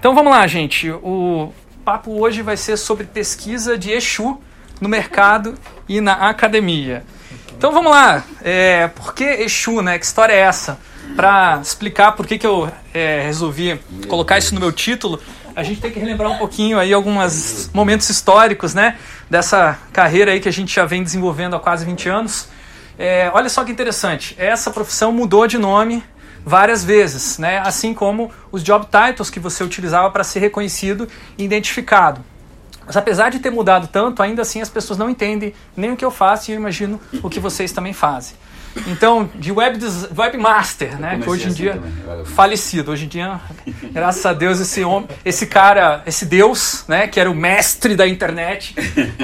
Então vamos lá, gente. O papo hoje vai ser sobre pesquisa de Exu no mercado e na academia. Então vamos lá. É, por que Exu, né? Que história é essa? Para explicar por que, que eu é, resolvi colocar isso no meu título, a gente tem que relembrar um pouquinho aí alguns momentos históricos, né? Dessa carreira aí que a gente já vem desenvolvendo há quase 20 anos. É, olha só que interessante. Essa profissão mudou de nome várias vezes, né? assim como os job titles que você utilizava para ser reconhecido e identificado. Mas apesar de ter mudado tanto, ainda assim as pessoas não entendem nem o que eu faço e eu imagino o que vocês também fazem. Então, de web webmaster, né, que hoje em assim dia também. falecido, hoje em dia, graças a Deus esse homem, esse cara, esse Deus, né, que era o mestre da internet,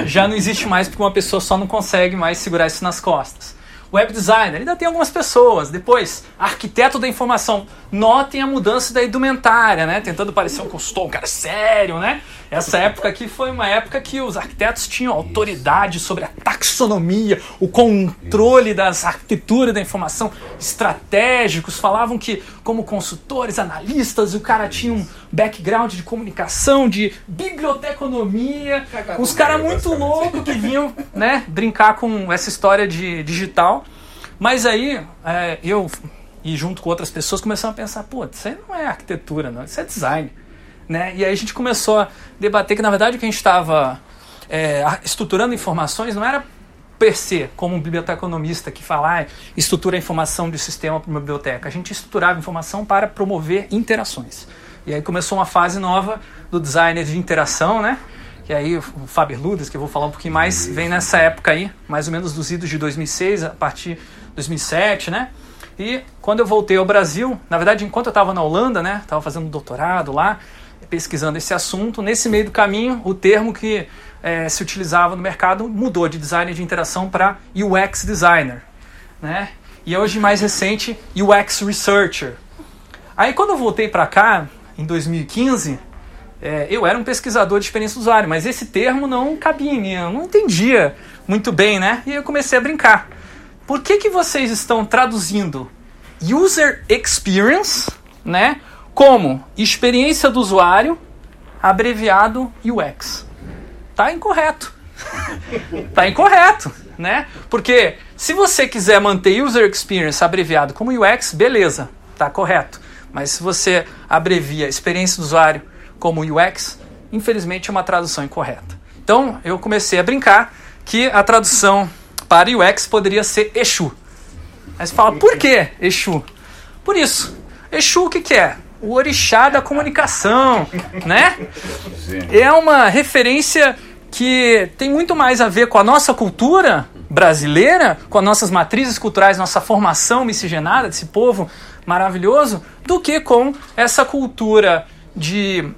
já não existe mais porque uma pessoa só não consegue mais segurar isso nas costas web designer, ainda tem algumas pessoas. Depois, arquiteto da informação. Notem a mudança da indumentária, né? Tentando parecer um consultor, um cara sério, né? Essa época aqui foi uma época que os arquitetos tinham autoridade sobre a taxonomia, o controle das arquiteturas da informação, estratégicos, falavam que como consultores, analistas, o cara tinha um background de comunicação, de biblioteconomia, uns caras muito loucos que vinham, né, brincar com essa história de digital. Mas aí é, eu e junto com outras pessoas começamos a pensar, pô, isso aí não é arquitetura, não, isso é design. Né? E aí a gente começou a debater que, na verdade, o que a gente estava é, estruturando informações não era per se, como um biblioteconomista que fala, ah, estrutura a informação do sistema para uma biblioteca. A gente estruturava informação para promover interações. E aí começou uma fase nova do designer de interação, né? E aí o Faber Ludes, que eu vou falar um pouquinho mais, vem nessa época aí, mais ou menos dos idos de 2006, a partir de 2007, né? E quando eu voltei ao Brasil, na verdade, enquanto eu estava na Holanda, né? Estava fazendo doutorado lá, pesquisando esse assunto. Nesse meio do caminho, o termo que é, se utilizava no mercado mudou de designer de interação para UX designer, né? E hoje mais recente, UX researcher. Aí quando eu voltei para cá em 2015, é, eu era um pesquisador de experiência do usuário, mas esse termo não cabia em mim, eu não entendia muito bem, né? E eu comecei a brincar. Por que, que vocês estão traduzindo user experience, né, como experiência do usuário, abreviado UX. Tá incorreto. tá incorreto, né? Porque se você quiser manter user experience abreviado como UX, beleza, tá correto. Mas se você abrevia experiência do usuário como UX, infelizmente é uma tradução incorreta. Então eu comecei a brincar que a tradução para UX poderia ser Exu. Você fala, por que Exu? Por isso. Exu o que, que é? O orixá da comunicação, né? É uma referência que tem muito mais a ver com a nossa cultura brasileira, com as nossas matrizes culturais, nossa formação miscigenada desse povo maravilhoso, do que com essa cultura de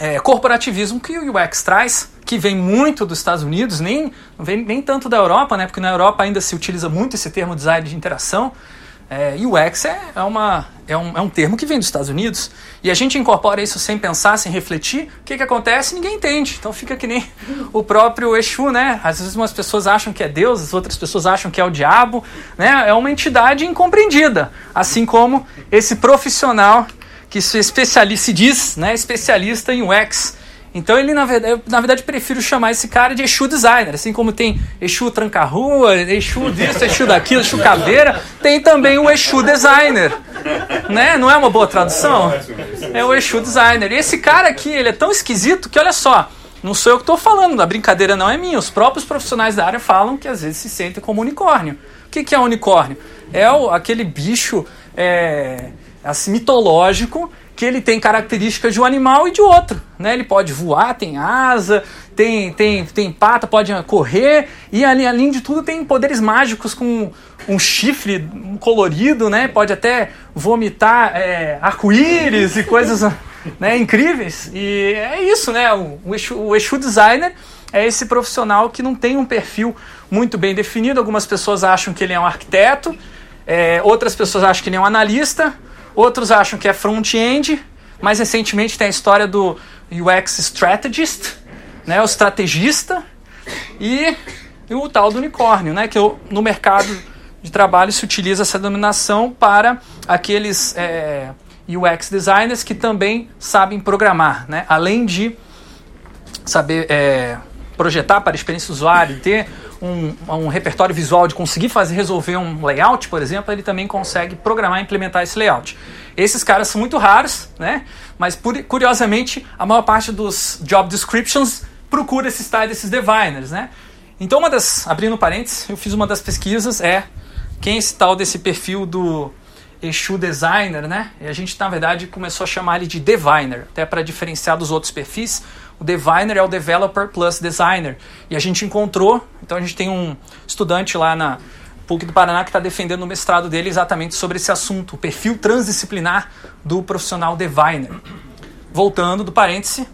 é, corporativismo que o UX traz, que vem muito dos Estados Unidos, nem, vem, nem tanto da Europa, né? Porque na Europa ainda se utiliza muito esse termo design de interação. É, UX é, é, uma, é, um, é um termo que vem dos Estados Unidos e a gente incorpora isso sem pensar, sem refletir. O que, que acontece? Ninguém entende. Então fica que nem o próprio Exu, né? Às vezes umas pessoas acham que é Deus, as outras pessoas acham que é o diabo. Né? É uma entidade incompreendida. Assim como esse profissional que se, especialista, se diz né, especialista em UX. Então ele, na verdade, eu, na verdade, prefiro chamar esse cara de Exu Designer. Assim como tem Exu Tranca-Rua, Exu disso, Exu daquilo, Exu Caveira, tem também o Exu Designer. Né? Não é uma boa tradução? É o Exu Designer. E esse cara aqui, ele é tão esquisito que, olha só, não sou eu que estou falando, a brincadeira não é minha. Os próprios profissionais da área falam que às vezes se sentem como unicórnio. O que, que é unicórnio? É o, aquele bicho é, assim, mitológico que ele tem características de um animal e de outro. Né? Ele pode voar, tem asa, tem, tem, tem pata, pode correr, e além de tudo tem poderes mágicos com um chifre colorido, né? pode até vomitar é, arco-íris e coisas né, incríveis. E é isso, né? O, o, Exu, o Exu Designer é esse profissional que não tem um perfil muito bem definido. Algumas pessoas acham que ele é um arquiteto, é, outras pessoas acham que ele é um analista, Outros acham que é front-end. Mais recentemente tem a história do UX Strategist, né, o estrategista, e, o tal do unicórnio, né, que no mercado de trabalho se utiliza essa denominação para aqueles é, UX designers que também sabem programar, né? Além de saber é, projetar para a experiência do usuário, ter um, um, repertório visual de conseguir fazer resolver um layout, por exemplo, ele também consegue programar e implementar esse layout. Esses caras são muito raros, né? Mas curiosamente, a maior parte dos job descriptions procura esses tais desses designers, né? Então, uma das, abrindo parênteses, eu fiz uma das pesquisas, é quem é esse tal desse perfil do Exu Designer, né? E a gente, na verdade, começou a chamar ele de Diviner, até para diferenciar dos outros perfis. O Diviner é o Developer Plus Designer. E a gente encontrou, então a gente tem um estudante lá na PUC do Paraná que está defendendo o mestrado dele exatamente sobre esse assunto, o perfil transdisciplinar do profissional Diviner. Voltando do parêntese,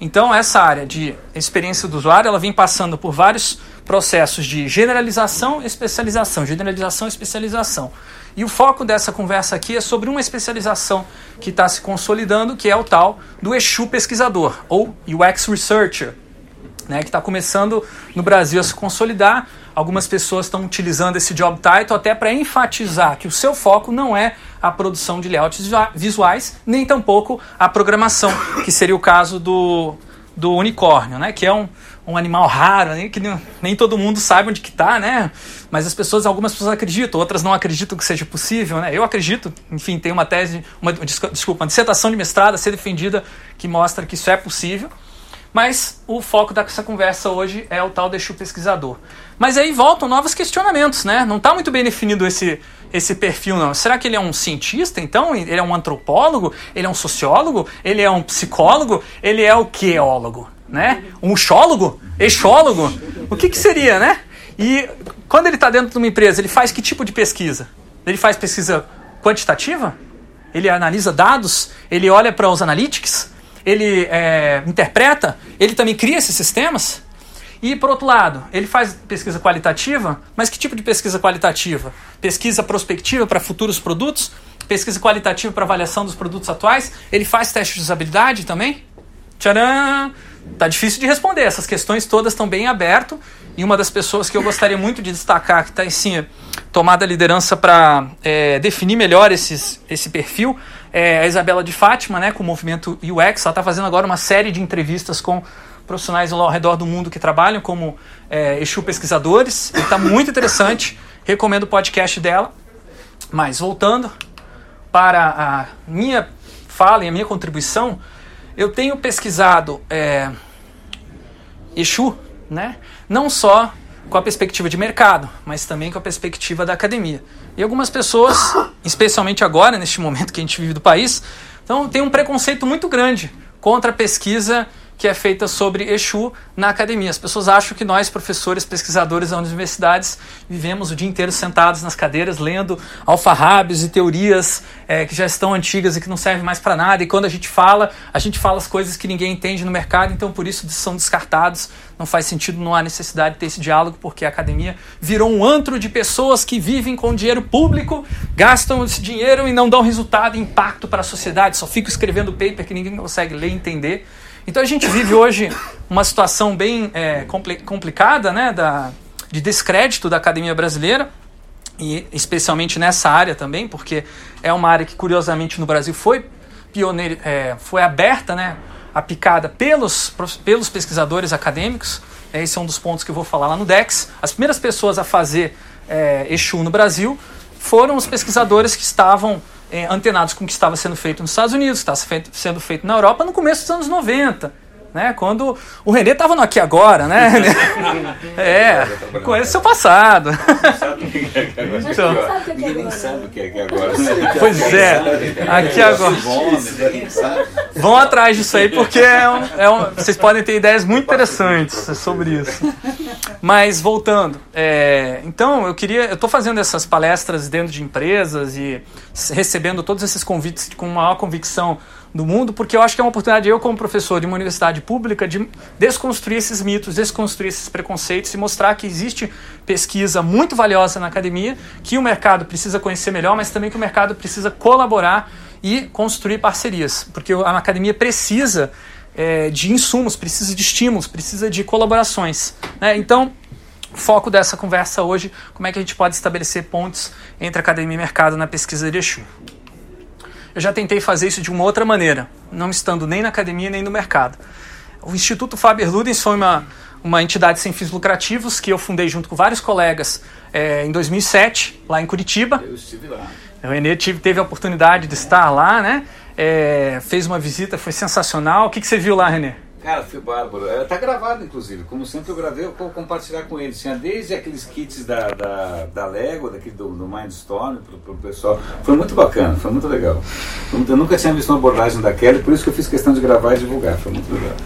então, essa área de experiência do usuário, ela vem passando por vários processos de generalização, especialização, generalização, especialização. E o foco dessa conversa aqui é sobre uma especialização que está se consolidando, que é o tal do Exu pesquisador, ou UX Researcher, né, que está começando no Brasil a se consolidar. Algumas pessoas estão utilizando esse job title até para enfatizar que o seu foco não é a produção de layouts visuais, nem tampouco a programação, que seria o caso do, do unicórnio, né? Que é um, um animal raro, né? que nem, nem todo mundo sabe onde que está, né? Mas as pessoas, algumas pessoas acreditam, outras não acreditam que seja possível, né? Eu acredito, enfim, tem uma tese, uma, desculpa, uma dissertação de mestrado a ser defendida que mostra que isso é possível. Mas o foco dessa conversa hoje é o tal deixo pesquisador. Mas aí voltam novos questionamentos, né? Não está muito bem definido esse esse perfil, não. Será que ele é um cientista, então? Ele é um antropólogo? Ele é um sociólogo? Ele é um psicólogo? Ele é o queólogo, né? Um xólogo? Exólogo? O que, que seria, né? E quando ele está dentro de uma empresa, ele faz que tipo de pesquisa? Ele faz pesquisa quantitativa? Ele analisa dados? Ele olha para os analytics? Ele é, interpreta? Ele também cria esses sistemas? E, por outro lado, ele faz pesquisa qualitativa, mas que tipo de pesquisa qualitativa? Pesquisa prospectiva para futuros produtos? Pesquisa qualitativa para avaliação dos produtos atuais? Ele faz teste de usabilidade também? Tcharam! Tá difícil de responder, essas questões todas estão bem abertas. E uma das pessoas que eu gostaria muito de destacar, que está sim tomada a liderança para é, definir melhor esses, esse perfil, é a Isabela de Fátima, né, com o movimento UX. Ela está fazendo agora uma série de entrevistas com profissionais ao redor do mundo que trabalham como é, Exu pesquisadores. Está muito interessante. Recomendo o podcast dela. Mas voltando para a minha fala e a minha contribuição, eu tenho pesquisado é, Exu, né? não só com a perspectiva de mercado, mas também com a perspectiva da academia. E algumas pessoas, especialmente agora, neste momento que a gente vive do país, então, tem um preconceito muito grande contra a pesquisa que é feita sobre Exu na academia. As pessoas acham que nós, professores, pesquisadores das universidades, vivemos o dia inteiro sentados nas cadeiras, lendo alfarrábios e teorias é, que já estão antigas e que não servem mais para nada. E quando a gente fala, a gente fala as coisas que ninguém entende no mercado, então por isso são descartados. Não faz sentido, não há necessidade de ter esse diálogo, porque a academia virou um antro de pessoas que vivem com dinheiro público, gastam esse dinheiro e não dão resultado e impacto para a sociedade, só ficam escrevendo paper que ninguém consegue ler e entender. Então a gente vive hoje uma situação bem é, complicada né, da, de descrédito da academia brasileira, e especialmente nessa área também, porque é uma área que curiosamente no Brasil foi pioneira, é, foi aberta, né, a picada pelos, pelos pesquisadores acadêmicos. Esse é um dos pontos que eu vou falar lá no DEX. As primeiras pessoas a fazer é, Exu no Brasil foram os pesquisadores que estavam é, antenados com o que estava sendo feito nos Estados Unidos, estava sendo feito na Europa no começo dos anos 90. Né? Quando o Renê estava no Aqui Agora, né? é, conhece seu passado. Então, Ninguém sabe o que é Aqui Agora. Pois é, Aqui Agora. Vão atrás disso aí, porque é um, é um, vocês podem ter ideias muito interessantes sobre isso. Mas voltando, é, então eu queria, eu estou fazendo essas palestras dentro de empresas e recebendo todos esses convites com maior convicção do mundo, porque eu acho que é uma oportunidade eu como professor de uma universidade pública de desconstruir esses mitos, desconstruir esses preconceitos e mostrar que existe pesquisa muito valiosa na academia, que o mercado precisa conhecer melhor, mas também que o mercado precisa colaborar e construir parcerias, porque a academia precisa é, de insumos, precisa de estímulos, precisa de colaborações. Né? Então, foco dessa conversa hoje, como é que a gente pode estabelecer pontos entre academia e mercado na pesquisa de Exu. Eu já tentei fazer isso de uma outra maneira, não estando nem na academia nem no mercado. O Instituto Faber-Ludens foi uma, uma entidade sem fins lucrativos que eu fundei junto com vários colegas é, em 2007, lá em Curitiba. Eu estive lá. O Renê tive, teve a oportunidade de estar lá, né? É, fez uma visita, foi sensacional. O que, que você viu lá, Renê? Cara, foi bárbaro. Está gravado, inclusive. Como sempre eu gravei, eu vou compartilhar com eles. Tinha desde aqueles kits da, da, da Lego, daqui do, do Mindstorm, para o pessoal. Foi muito bacana, foi muito legal. Eu nunca tinha visto uma abordagem daquela, por isso que eu fiz questão de gravar e divulgar. Foi muito legal.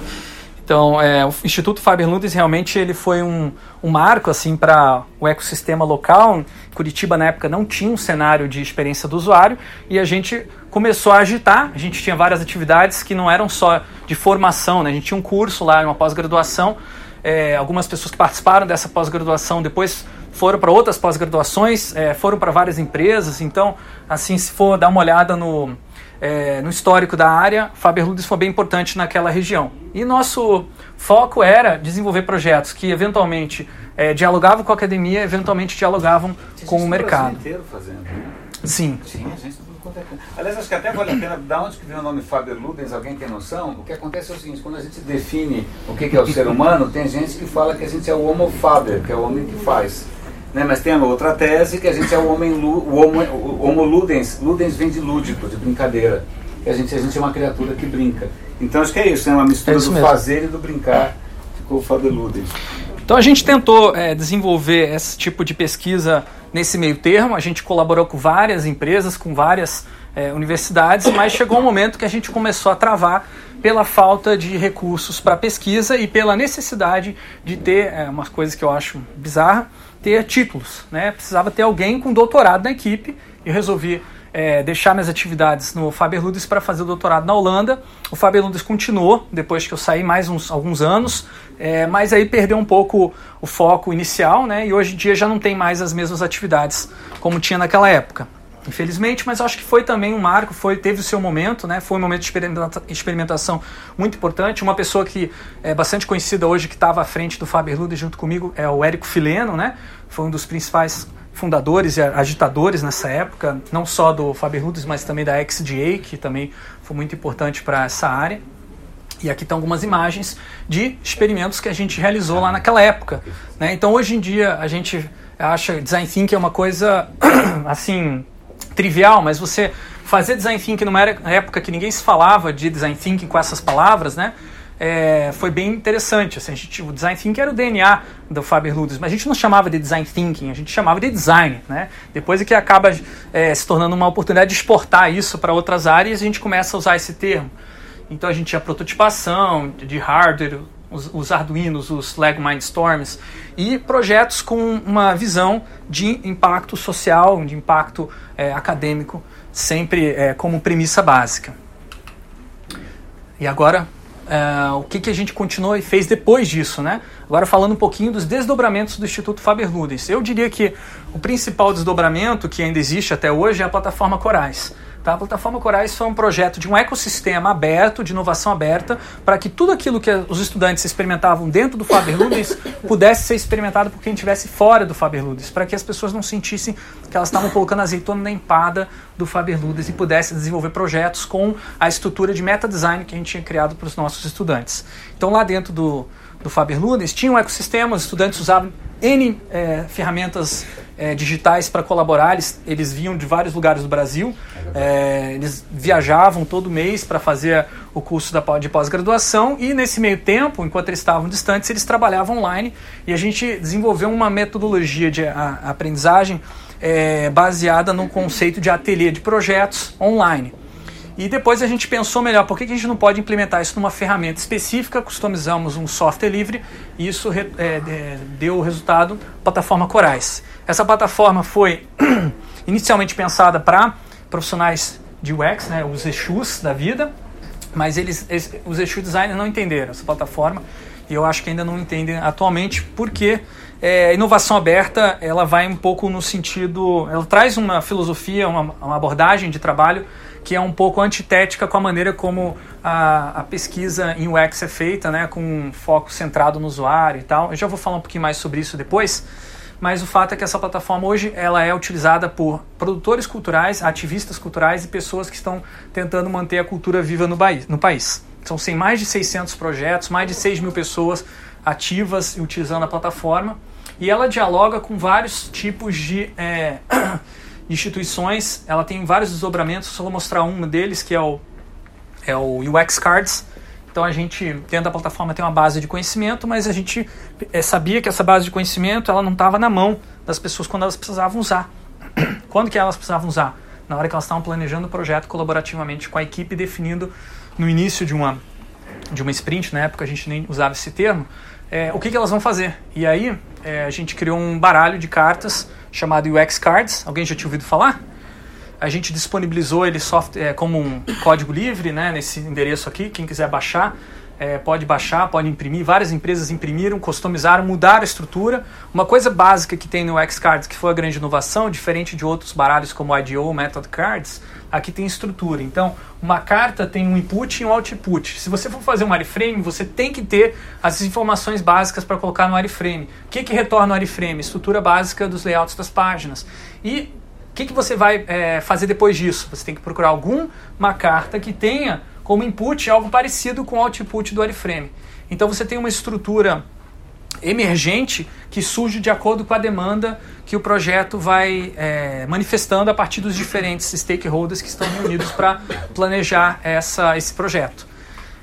Então, é, o Instituto Faber Ludens realmente ele foi um, um marco assim para o ecossistema local. Curitiba na época não tinha um cenário de experiência do usuário e a gente começou a agitar. A gente tinha várias atividades que não eram só de formação, né? a gente tinha um curso lá, uma pós-graduação. É, algumas pessoas que participaram dessa pós-graduação depois foram para outras pós-graduações, é, foram para várias empresas. Então, assim, se for dar uma olhada no, é, no histórico da área, Faber Ludens foi bem importante naquela região. E nosso foco era desenvolver projetos que eventualmente é, dialogavam com a academia, eventualmente dialogavam com o mercado. inteiro fazendo, né? Sim. Tinha gente do quanto é Aliás, acho que até vale a pena, da onde que vem o nome Faber Ludens, alguém tem noção? O que acontece é o seguinte, quando a gente define o que é o ser humano, tem gente que fala que a gente é o homo faber, que é o homem que faz. Né? Mas tem a outra tese que a gente é o homem, o homo, o homo ludens, ludens vem de lúdico, de brincadeira. Que a gente, a gente é uma criatura que brinca. Então acho que é isso, é uma mistura é do mesmo. fazer e do brincar. Ficou o Faber Ludens. Então a gente tentou é, desenvolver esse tipo de pesquisa nesse meio termo. A gente colaborou com várias empresas, com várias é, universidades, mas chegou um momento que a gente começou a travar pela falta de recursos para pesquisa e pela necessidade de ter é, umas coisas que eu acho bizarra, ter títulos. Né? Precisava ter alguém com doutorado na equipe e eu resolvi é, deixar minhas atividades no Faber Ludens para fazer o doutorado na Holanda. O Faber Ludens continuou depois que eu saí mais uns alguns anos, é, mas aí perdeu um pouco o foco inicial, né? E hoje em dia já não tem mais as mesmas atividades como tinha naquela época infelizmente, mas acho que foi também um marco, foi teve o seu momento, né? Foi um momento de experimentação muito importante. Uma pessoa que é bastante conhecida hoje que estava à frente do Faber Lude junto comigo é o Érico Fileno, né? Foi um dos principais fundadores e agitadores nessa época, não só do Faber Ludes, mas também da XDA, que também foi muito importante para essa área. E aqui estão algumas imagens de experimentos que a gente realizou lá naquela época. Né? Então, hoje em dia, a gente acha design thinking é uma coisa assim trivial, mas você fazer design thinking numa época que ninguém se falava de design thinking com essas palavras, né? É, foi bem interessante. Assim, gente, o design thinking era o DNA do Faber Luders, mas a gente não chamava de design thinking, a gente chamava de design. Né? Depois é que acaba é, se tornando uma oportunidade de exportar isso para outras áreas, a gente começa a usar esse termo. Então a gente tinha prototipação de hardware, os, os Arduinos, os Lego Mindstorms, e projetos com uma visão de impacto social, de impacto é, acadêmico, sempre é, como premissa básica. E agora, é, o que, que a gente continuou e fez depois disso, né? Agora falando um pouquinho dos desdobramentos do Instituto Faber Ludens. Eu diria que o principal desdobramento que ainda existe até hoje é a plataforma Corais. Tá? A plataforma Corais foi um projeto de um ecossistema aberto, de inovação aberta, para que tudo aquilo que os estudantes experimentavam dentro do Faber Ludens pudesse ser experimentado por quem estivesse fora do Faber Ludens, para que as pessoas não sentissem que elas estavam colocando azeitona na empada do Faber Ludens e pudessem desenvolver projetos com a estrutura de meta design que a gente tinha criado para os nossos estudantes. Então lá dentro do, do Faber Ludens tinha um ecossistema, os estudantes usavam N é, ferramentas é, digitais para colaborar. Eles, eles vinham de vários lugares do Brasil, é, eles viajavam todo mês para fazer o curso da, de pós-graduação e nesse meio tempo, enquanto eles estavam distantes, eles trabalhavam online e a gente desenvolveu uma metodologia de a, aprendizagem é, baseada no conceito de ateliê de projetos online. E depois a gente pensou melhor, por que a gente não pode implementar isso numa ferramenta específica, customizamos um software livre e isso é, deu o resultado plataforma Corais. Essa plataforma foi inicialmente pensada para profissionais de UX, né, os Exus da vida, mas eles, eles, os Exu designers não entenderam essa plataforma e eu acho que ainda não entendem atualmente porque é, inovação aberta ela vai um pouco no sentido, ela traz uma filosofia, uma, uma abordagem de trabalho que é um pouco antitética com a maneira como a, a, pesquisa em UX é feita, né, com um foco centrado no usuário e tal. Eu já vou falar um pouquinho mais sobre isso depois, mas o fato é que essa plataforma hoje ela é utilizada por produtores culturais, ativistas culturais e pessoas que estão tentando manter a cultura viva no, no país. São sem mais de 600 projetos, mais de 6 mil pessoas ativas utilizando a plataforma e ela dialoga com vários tipos de é, instituições. Ela tem vários desdobramentos, só vou mostrar um deles que é o, é o UX Cards. Então a gente, dentro da plataforma, tem uma base de conhecimento, mas a gente é, sabia que essa base de conhecimento ela não estava na mão das pessoas quando elas precisavam usar. quando que elas precisavam usar? Na hora que elas estavam planejando o projeto colaborativamente com a equipe, definindo no início de uma, de uma sprint, na época a gente nem usava esse termo, é, o que, que elas vão fazer. E aí é, a gente criou um baralho de cartas chamado UX Cards. Alguém já tinha ouvido falar? A gente disponibilizou ele soft, é, como um código livre né, nesse endereço aqui. Quem quiser baixar, é, pode baixar, pode imprimir. Várias empresas imprimiram, customizaram, mudaram a estrutura. Uma coisa básica que tem no UX Cards, que foi a grande inovação, diferente de outros baralhos como IDO, Method Cards, aqui tem estrutura. Então, uma carta tem um input e um output. Se você for fazer um wireframe, você tem que ter as informações básicas para colocar no wireframe. O que, que retorna o wireframe? Estrutura básica dos layouts das páginas. E o que, que você vai é, fazer depois disso? Você tem que procurar alguma carta que tenha como input algo parecido com o output do wireframe. Então você tem uma estrutura emergente que surge de acordo com a demanda que o projeto vai é, manifestando a partir dos diferentes stakeholders que estão reunidos para planejar essa, esse projeto.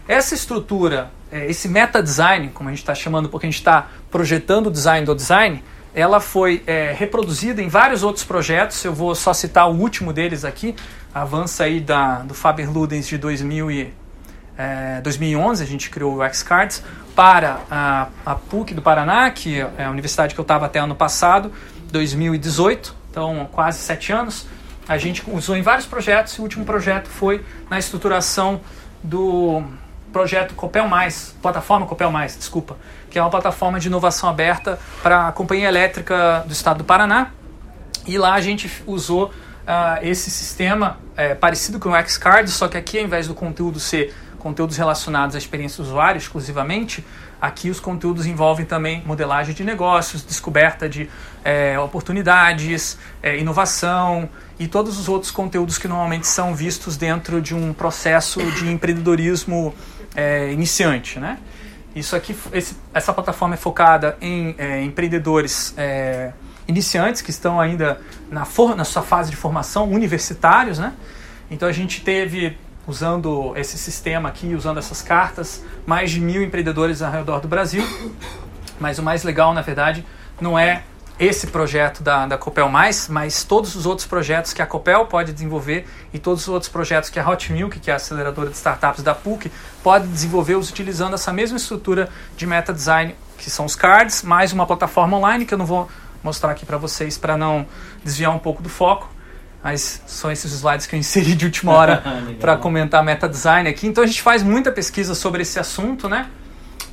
Essa estrutura, é, esse meta design, como a gente está chamando, porque a gente está projetando o design do design, ela foi é, reproduzida em vários outros projetos. Eu vou só citar o último deles aqui, avança aí da, do Faber Ludens de 2000 e, é, 2011, a gente criou o X-Cards para a, a PUC do Paraná, que é a universidade que eu estava até ano passado, 2018, então quase sete anos. A gente usou em vários projetos e o último projeto foi na estruturação do projeto Copel Mais, plataforma Copel Mais, desculpa, que é uma plataforma de inovação aberta para a Companhia Elétrica do Estado do Paraná. E lá a gente usou uh, esse sistema é, parecido com o Xcard, só que aqui ao invés do conteúdo ser conteúdos relacionados à experiência do usuário exclusivamente, aqui os conteúdos envolvem também modelagem de negócios, descoberta de é, oportunidades, é, inovação e todos os outros conteúdos que normalmente são vistos dentro de um processo de empreendedorismo é, iniciante. Né? Isso aqui, esse, essa plataforma é focada em é, empreendedores é, iniciantes que estão ainda na, for, na sua fase de formação, universitários. Né? Então a gente teve usando esse sistema aqui, usando essas cartas, mais de mil empreendedores ao redor do Brasil. Mas o mais legal, na verdade, não é esse projeto da, da Copel Mais, mas todos os outros projetos que a Copel pode desenvolver e todos os outros projetos que a Hot Milk, que é a aceleradora de startups da PUC, pode desenvolver utilizando essa mesma estrutura de meta design, que são os cards, mais uma plataforma online que eu não vou mostrar aqui para vocês para não desviar um pouco do foco mas são esses slides que eu inseri de última hora para comentar meta design aqui. Então a gente faz muita pesquisa sobre esse assunto, né?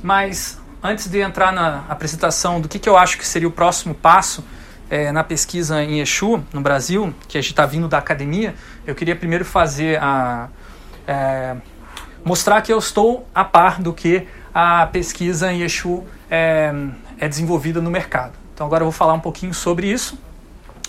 Mas antes de entrar na apresentação do que, que eu acho que seria o próximo passo é, na pesquisa em Exu, no Brasil, que a gente está vindo da academia, eu queria primeiro fazer a. É, mostrar que eu estou a par do que a pesquisa em Exu é, é desenvolvida no mercado. Então agora eu vou falar um pouquinho sobre isso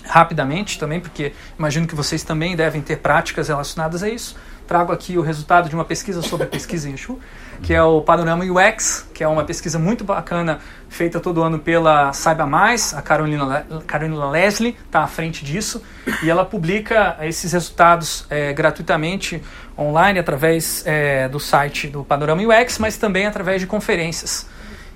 rapidamente também, porque imagino que vocês também devem ter práticas relacionadas a isso. Trago aqui o resultado de uma pesquisa sobre pesquisa em Exu, que é o Panorama UX, que é uma pesquisa muito bacana feita todo ano pela Saiba Mais, a Carolina, Carolina Leslie está à frente disso, e ela publica esses resultados é, gratuitamente online através é, do site do Panorama UX, mas também através de conferências.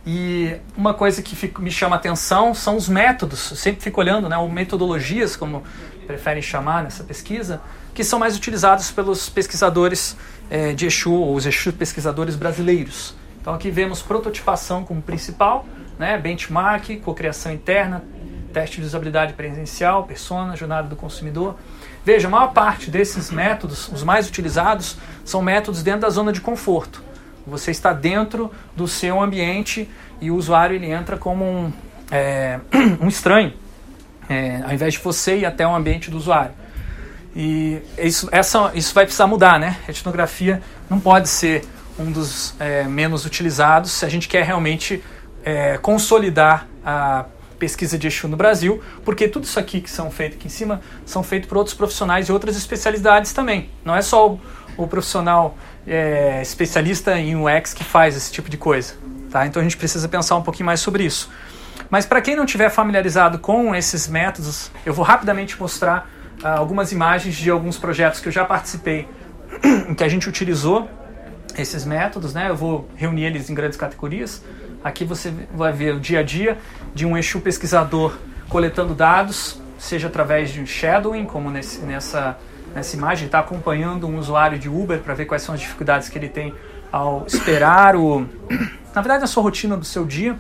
E uma coisa que me chama atenção são os métodos. Eu sempre fico olhando, né, ou metodologias, como preferem chamar nessa pesquisa, que são mais utilizados pelos pesquisadores é, de Exu, ou os Exu pesquisadores brasileiros. Então aqui vemos prototipação como principal, né, benchmark, cocriação interna, teste de usabilidade presencial, persona, jornada do consumidor. Veja, a maior parte desses métodos, os mais utilizados, são métodos dentro da zona de conforto. Você está dentro do seu ambiente e o usuário ele entra como um, é, um estranho, é, ao invés de você ir até o ambiente do usuário. E isso, essa, isso vai precisar mudar, né? A etnografia não pode ser um dos é, menos utilizados se a gente quer realmente é, consolidar a pesquisa de Exu no Brasil, porque tudo isso aqui que são feito aqui em cima são feitos por outros profissionais de outras especialidades também. Não é só o, o profissional é, especialista em UX que faz esse tipo de coisa. Tá? Então a gente precisa pensar um pouquinho mais sobre isso. Mas para quem não tiver familiarizado com esses métodos, eu vou rapidamente mostrar uh, algumas imagens de alguns projetos que eu já participei, em que a gente utilizou esses métodos, né? Eu vou reunir eles em grandes categorias. Aqui você vai ver o dia a dia de um Exu pesquisador coletando dados, seja através de um shadowing, como nesse, nessa, nessa imagem, está acompanhando um usuário de Uber para ver quais são as dificuldades que ele tem ao esperar o. Na verdade, a sua rotina do seu dia,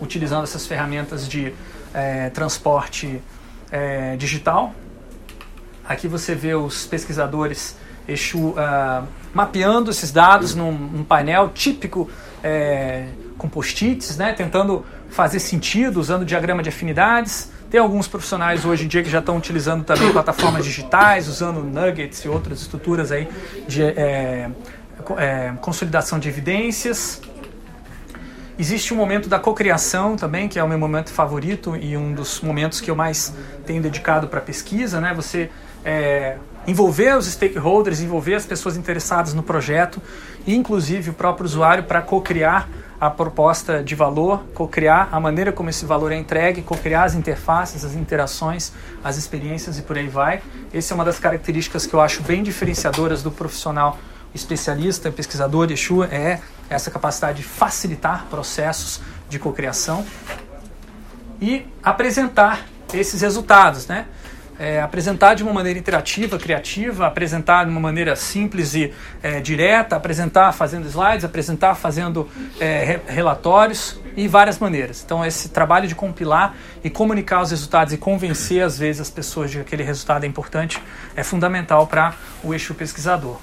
utilizando essas ferramentas de é, transporte é, digital. Aqui você vê os pesquisadores Exu uh, mapeando esses dados num, num painel típico é, com post-its, né, tentando fazer sentido usando diagrama de afinidades. Tem alguns profissionais hoje em dia que já estão utilizando também plataformas digitais, usando nuggets e outras estruturas aí de é, é, consolidação de evidências. Existe um momento da cocriação também, que é o meu momento favorito e um dos momentos que eu mais tenho dedicado para pesquisa, né? Você é, envolver os stakeholders, envolver as pessoas interessadas no projeto inclusive o próprio usuário para co-criar a proposta de valor, co-criar a maneira como esse valor é entregue, co-criar as interfaces, as interações, as experiências e por aí vai. Essa é uma das características que eu acho bem diferenciadoras do profissional especialista, pesquisador de Exu, é essa capacidade de facilitar processos de cocriação e apresentar esses resultados, né? É, apresentar de uma maneira interativa, criativa, apresentar de uma maneira simples e é, direta, apresentar fazendo slides, apresentar fazendo é, re relatórios e várias maneiras. Então, esse trabalho de compilar e comunicar os resultados e convencer, às vezes, as pessoas de que aquele resultado é importante é fundamental para o eixo pesquisador.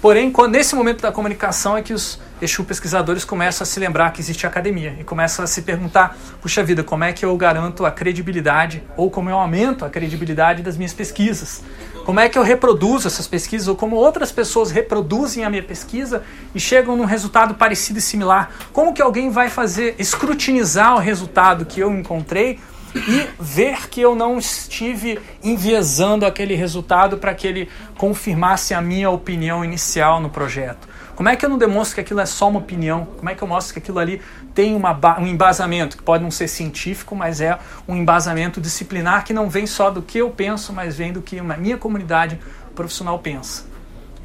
Porém, nesse momento da comunicação é que os Exu pesquisadores começam a se lembrar que existe academia e começam a se perguntar: puxa vida, como é que eu garanto a credibilidade ou como eu aumento a credibilidade das minhas pesquisas? Como é que eu reproduzo essas pesquisas ou como outras pessoas reproduzem a minha pesquisa e chegam num resultado parecido e similar? Como que alguém vai fazer escrutinizar o resultado que eu encontrei e ver que eu não estive enviesando aquele resultado para que ele confirmasse a minha opinião inicial no projeto. Como é que eu não demonstro que aquilo é só uma opinião? Como é que eu mostro que aquilo ali tem uma, um embasamento, que pode não ser científico, mas é um embasamento disciplinar que não vem só do que eu penso, mas vem do que a minha comunidade profissional pensa.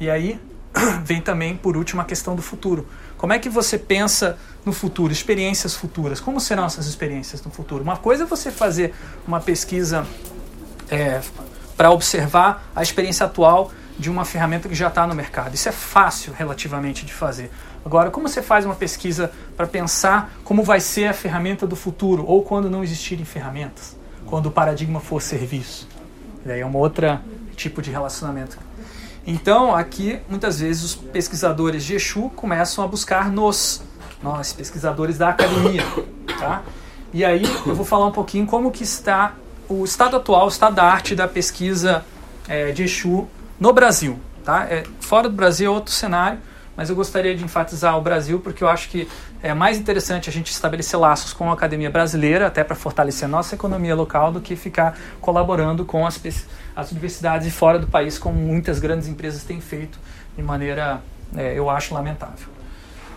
E aí vem também, por último, a questão do futuro. Como é que você pensa no futuro, experiências futuras? Como serão essas experiências no futuro? Uma coisa é você fazer uma pesquisa é, para observar a experiência atual de uma ferramenta que já está no mercado. Isso é fácil relativamente de fazer. Agora, como você faz uma pesquisa para pensar como vai ser a ferramenta do futuro ou quando não existirem ferramentas? Quando o paradigma for serviço? Daí é um outro tipo de relacionamento então, aqui, muitas vezes, os pesquisadores de Exu começam a buscar nos, nós, pesquisadores da academia. Tá? E aí, eu vou falar um pouquinho como que está o estado atual, o estado da arte da pesquisa é, de Exu no Brasil. Tá? É, fora do Brasil é outro cenário, mas eu gostaria de enfatizar o Brasil porque eu acho que é mais interessante a gente estabelecer laços com a academia brasileira, até para fortalecer a nossa economia local, do que ficar colaborando com as as universidades fora do país, como muitas grandes empresas têm feito de maneira, é, eu acho, lamentável.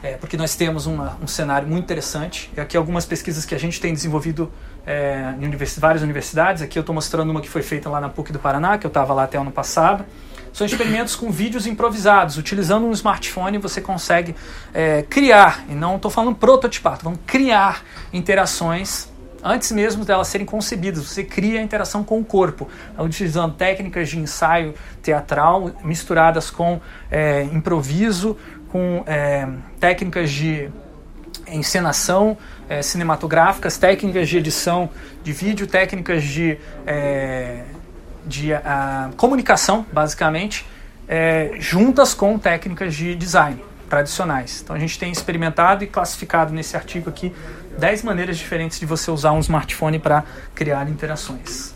É, porque nós temos uma, um cenário muito interessante. E aqui algumas pesquisas que a gente tem desenvolvido é, em univers, várias universidades. Aqui eu estou mostrando uma que foi feita lá na PUC do Paraná, que eu estava lá até ano passado. São experimentos com vídeos improvisados. Utilizando um smartphone você consegue é, criar, e não estou falando prototipar, vamos criar interações antes mesmo delas serem concebidas. Você cria a interação com o corpo, utilizando técnicas de ensaio teatral misturadas com é, improviso, com é, técnicas de encenação é, cinematográficas, técnicas de edição de vídeo, técnicas de, é, de a, comunicação, basicamente, é, juntas com técnicas de design tradicionais. Então a gente tem experimentado e classificado nesse artigo aqui 10 maneiras diferentes de você usar um smartphone para criar interações.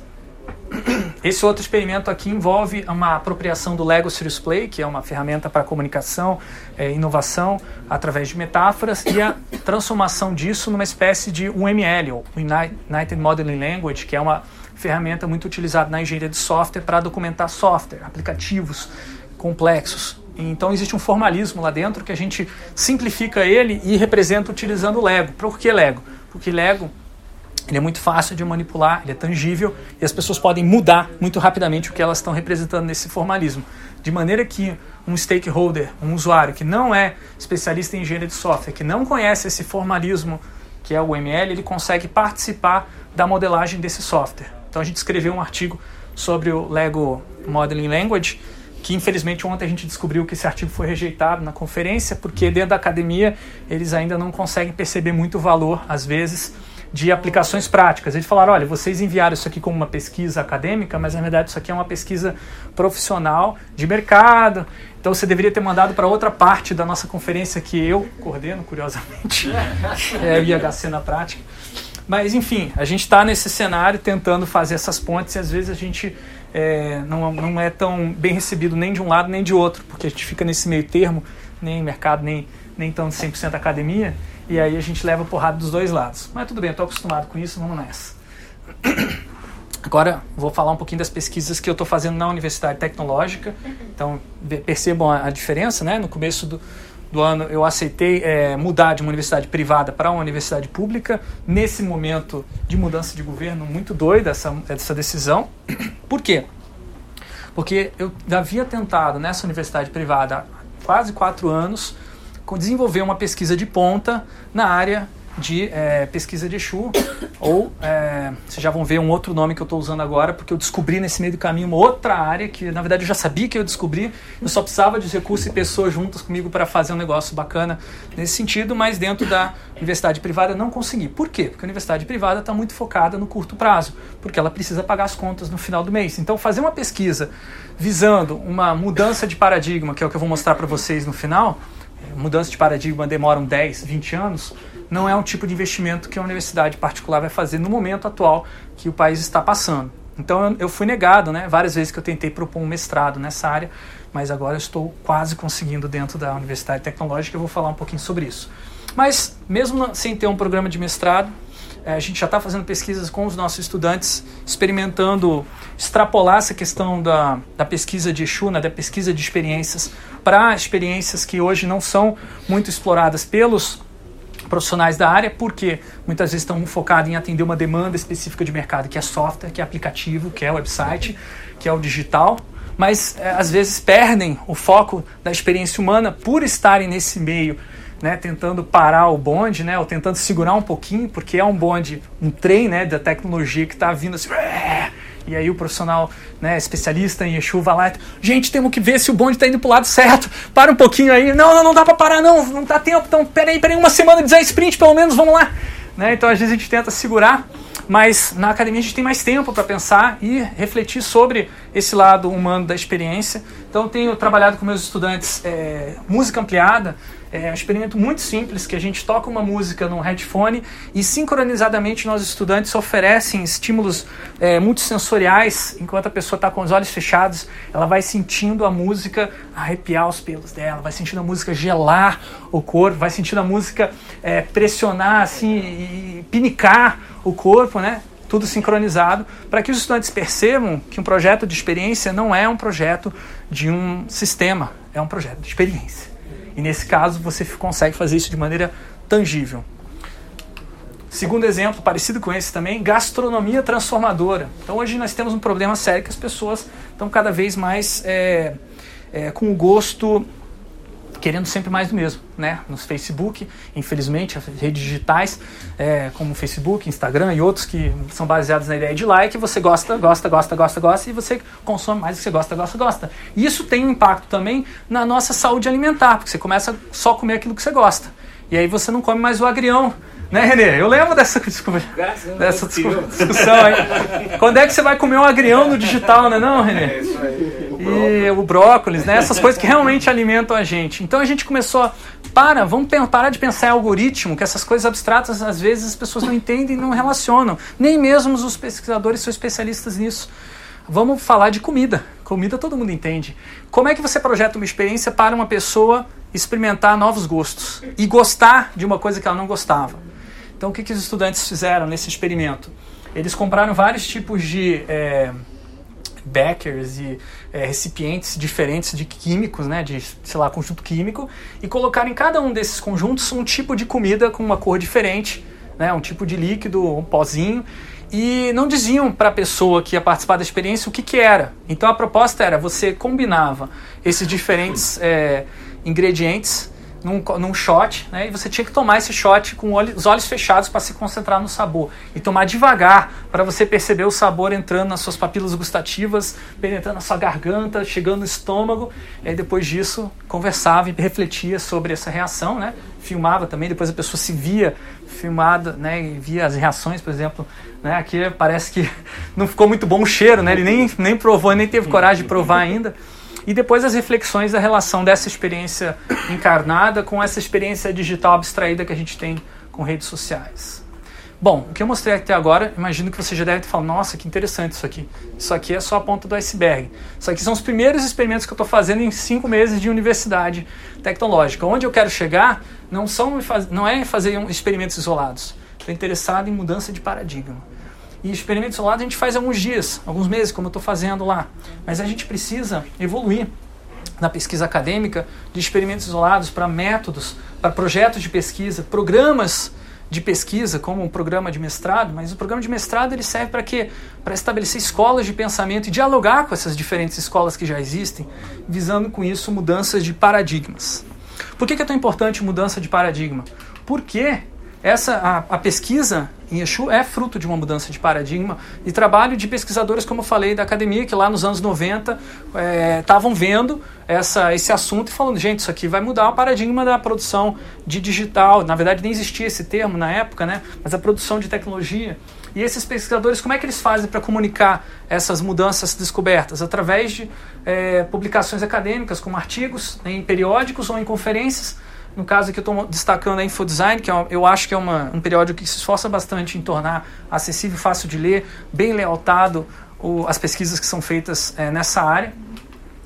Esse outro experimento aqui envolve uma apropriação do Lego Serious Play, que é uma ferramenta para comunicação, é, inovação através de metáforas, e a transformação disso numa espécie de UML, ou United Modeling Language, que é uma ferramenta muito utilizada na engenharia de software para documentar software, aplicativos complexos. Então existe um formalismo lá dentro que a gente simplifica ele e representa utilizando Lego. Por que Lego? Porque Lego ele é muito fácil de manipular, ele é tangível e as pessoas podem mudar muito rapidamente o que elas estão representando nesse formalismo. De maneira que um stakeholder, um usuário que não é especialista em engenharia de software, que não conhece esse formalismo que é o ML, ele consegue participar da modelagem desse software. Então a gente escreveu um artigo sobre o Lego Modeling Language, que infelizmente ontem a gente descobriu que esse artigo foi rejeitado na conferência, porque dentro da academia eles ainda não conseguem perceber muito valor, às vezes, de aplicações práticas. Eles falaram: olha, vocês enviaram isso aqui como uma pesquisa acadêmica, mas na verdade isso aqui é uma pesquisa profissional de mercado. Então você deveria ter mandado para outra parte da nossa conferência que eu coordeno, curiosamente, é o IHC na prática. Mas enfim, a gente está nesse cenário tentando fazer essas pontes e às vezes a gente é, não, não é tão bem recebido nem de um lado nem de outro, porque a gente fica nesse meio termo, nem mercado, nem, nem tão 100% academia. E aí a gente leva porrada dos dois lados. Mas tudo bem, estou acostumado com isso, vamos nessa. Agora vou falar um pouquinho das pesquisas que eu estou fazendo na Universidade Tecnológica. Então percebam a, a diferença, né? No começo do, do ano eu aceitei é, mudar de uma universidade privada para uma universidade pública. Nesse momento de mudança de governo, muito doida essa, essa decisão. Por quê? Porque eu havia tentado nessa universidade privada há quase quatro anos desenvolver uma pesquisa de ponta na área de é, pesquisa de Exu, ou é, vocês já vão ver um outro nome que eu estou usando agora, porque eu descobri nesse meio do caminho uma outra área que, na verdade, eu já sabia que eu descobri, eu só precisava de recursos e pessoas juntas comigo para fazer um negócio bacana nesse sentido, mas dentro da universidade privada não consegui. Por quê? Porque a universidade privada está muito focada no curto prazo, porque ela precisa pagar as contas no final do mês. Então, fazer uma pesquisa visando uma mudança de paradigma, que é o que eu vou mostrar para vocês no final, mudança de paradigma demoram 10, 20 anos, não é um tipo de investimento que a universidade particular vai fazer no momento atual que o país está passando. Então eu fui negado, né? Várias vezes que eu tentei propor um mestrado nessa área, mas agora estou quase conseguindo dentro da Universidade Tecnológica. Eu vou falar um pouquinho sobre isso. Mas mesmo sem ter um programa de mestrado, é, a gente já está fazendo pesquisas com os nossos estudantes, experimentando extrapolar essa questão da, da pesquisa de Exu, né, da pesquisa de experiências, para experiências que hoje não são muito exploradas pelos profissionais da área, porque muitas vezes estão focados em atender uma demanda específica de mercado, que é software, que é aplicativo, que é website, que é o digital, mas é, às vezes perdem o foco da experiência humana por estarem nesse meio né, tentando parar o bonde, né, ou tentando segurar um pouquinho, porque é um bonde, um trem né, da tecnologia que está vindo assim. E aí o profissional né, especialista em Exu vai lá, gente, temos que ver se o bonde está indo para o lado certo. Para um pouquinho aí. Não, não, não dá para parar, não, não dá tempo. Então, peraí, peraí, uma semana de design sprint, pelo menos, vamos lá. Né, então, às vezes a gente tenta segurar, mas na academia a gente tem mais tempo para pensar e refletir sobre esse lado humano da experiência. Então, tenho trabalhado com meus estudantes é, música ampliada, é um experimento muito simples que a gente toca uma música no headphone e sincronizadamente nós estudantes oferecem estímulos é, multissensoriais enquanto a pessoa está com os olhos fechados, ela vai sentindo a música arrepiar os pelos dela, vai sentindo a música gelar o corpo, vai sentindo a música é, pressionar assim e pinicar o corpo, né? Tudo sincronizado para que os estudantes percebam que um projeto de experiência não é um projeto de um sistema, é um projeto de experiência. E nesse caso você consegue fazer isso de maneira tangível. Segundo exemplo, parecido com esse também, gastronomia transformadora. Então hoje nós temos um problema sério que as pessoas estão cada vez mais é, é, com o gosto querendo sempre mais do mesmo, né? Nos Facebook, infelizmente, as redes digitais, é, como Facebook, Instagram e outros que são baseados na ideia de like, você gosta, gosta, gosta, gosta, gosta e você consome mais do que você gosta, gosta, gosta. Isso tem um impacto também na nossa saúde alimentar, porque você começa só a comer aquilo que você gosta. E aí você não come mais o agrião, né, Renê? Eu lembro dessa, desculpa, dessa discussão aí. Quando é que você vai comer um agrião no digital, né, não, Renê? É isso aí e o brócolis, né? Essas coisas que realmente alimentam a gente. Então a gente começou a para, vamos parar de pensar em algoritmo, que essas coisas abstratas às vezes as pessoas não entendem e não relacionam. Nem mesmo os pesquisadores são especialistas nisso. vamos falar de comida. Comida todo mundo entende. Como é que você projeta uma experiência para uma pessoa experimentar novos gostos e gostar de uma coisa que ela não gostava? Então, o que, que os estudantes fizeram nesse experimento? Eles compraram vários tipos de é, beckers e é, recipientes diferentes de químicos, né, de, sei lá, conjunto químico, e colocaram em cada um desses conjuntos um tipo de comida com uma cor diferente, né, um tipo de líquido, um pozinho, e não diziam para a pessoa que ia participar da experiência o que, que era. Então a proposta era você combinava esses diferentes é, ingredientes num, num shot, né? E você tinha que tomar esse shot com os olhos fechados para se concentrar no sabor. E tomar devagar para você perceber o sabor entrando nas suas papilas gustativas, penetrando na sua garganta, chegando no estômago. E aí depois disso conversava e refletia sobre essa reação, né? Filmava também, depois a pessoa se via filmada, né? E via as reações, por exemplo, né? Aqui parece que não ficou muito bom o cheiro, né? Ele nem, nem provou, nem teve coragem de provar ainda e depois as reflexões da relação dessa experiência encarnada com essa experiência digital abstraída que a gente tem com redes sociais. Bom, o que eu mostrei até agora, imagino que você já deve ter falado, nossa, que interessante isso aqui. Isso aqui é só a ponta do iceberg. Isso aqui são os primeiros experimentos que eu estou fazendo em cinco meses de universidade tecnológica. Onde eu quero chegar não, são, não é fazer experimentos isolados. Estou interessado em mudança de paradigma. E experimentos isolados a gente faz alguns dias, alguns meses, como eu estou fazendo lá. Mas a gente precisa evoluir na pesquisa acadêmica de experimentos isolados para métodos, para projetos de pesquisa, programas de pesquisa, como um programa de mestrado, mas o programa de mestrado ele serve para quê? Para estabelecer escolas de pensamento e dialogar com essas diferentes escolas que já existem, visando com isso mudanças de paradigmas. Por que, que é tão importante mudança de paradigma? Porque essa a, a, pesquisa em Exu é fruto de uma mudança de paradigma e trabalho de pesquisadores, como eu falei, da academia, que lá nos anos 90 estavam é, vendo essa, esse assunto e falando, gente, isso aqui vai mudar o paradigma da produção de digital. Na verdade, nem existia esse termo na época, né? mas a produção de tecnologia. E esses pesquisadores, como é que eles fazem para comunicar essas mudanças descobertas? Através de é, publicações acadêmicas, como artigos em periódicos ou em conferências, no caso aqui eu estou destacando a Infodesign, que é, eu acho que é uma, um periódico que se esforça bastante em tornar acessível, fácil de ler, bem lealtado o, as pesquisas que são feitas é, nessa área,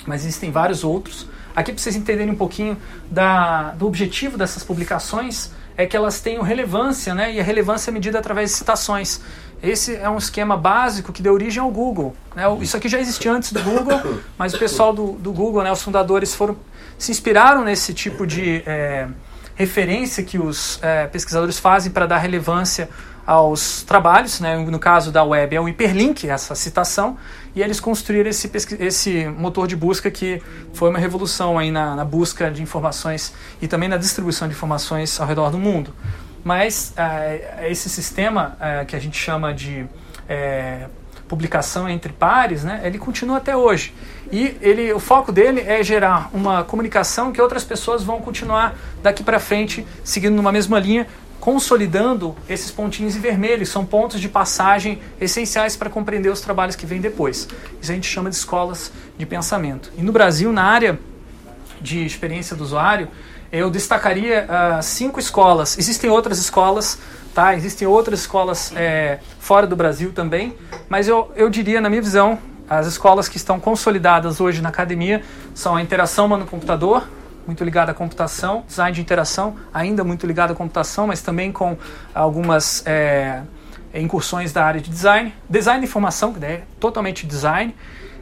mas existem vários outros. Aqui para vocês entenderem um pouquinho da, do objetivo dessas publicações, é que elas tenham relevância, né? e a relevância é medida através de citações. Esse é um esquema básico que deu origem ao Google. Né? Isso aqui já existia antes do Google, mas o pessoal do, do Google, né, os fundadores, foram se inspiraram nesse tipo de é, referência que os é, pesquisadores fazem para dar relevância aos trabalhos, né? no caso da web é o hiperlink, essa citação, e eles construíram esse, esse motor de busca que foi uma revolução aí na, na busca de informações e também na distribuição de informações ao redor do mundo. Mas é, esse sistema é, que a gente chama de é, publicação entre pares, né, ele continua até hoje. E ele, o foco dele é gerar uma comunicação que outras pessoas vão continuar daqui para frente seguindo numa mesma linha, consolidando esses pontinhos em vermelho. São pontos de passagem essenciais para compreender os trabalhos que vêm depois. Isso a gente chama de escolas de pensamento. E no Brasil, na área de experiência do usuário, eu destacaria uh, cinco escolas. Existem outras escolas Tá? Existem outras escolas é, fora do Brasil também, mas eu, eu diria, na minha visão, as escolas que estão consolidadas hoje na academia são a interação humano-computador, muito ligada à computação, design de interação, ainda muito ligado à computação, mas também com algumas é, incursões da área de design, design de informação, que é totalmente design,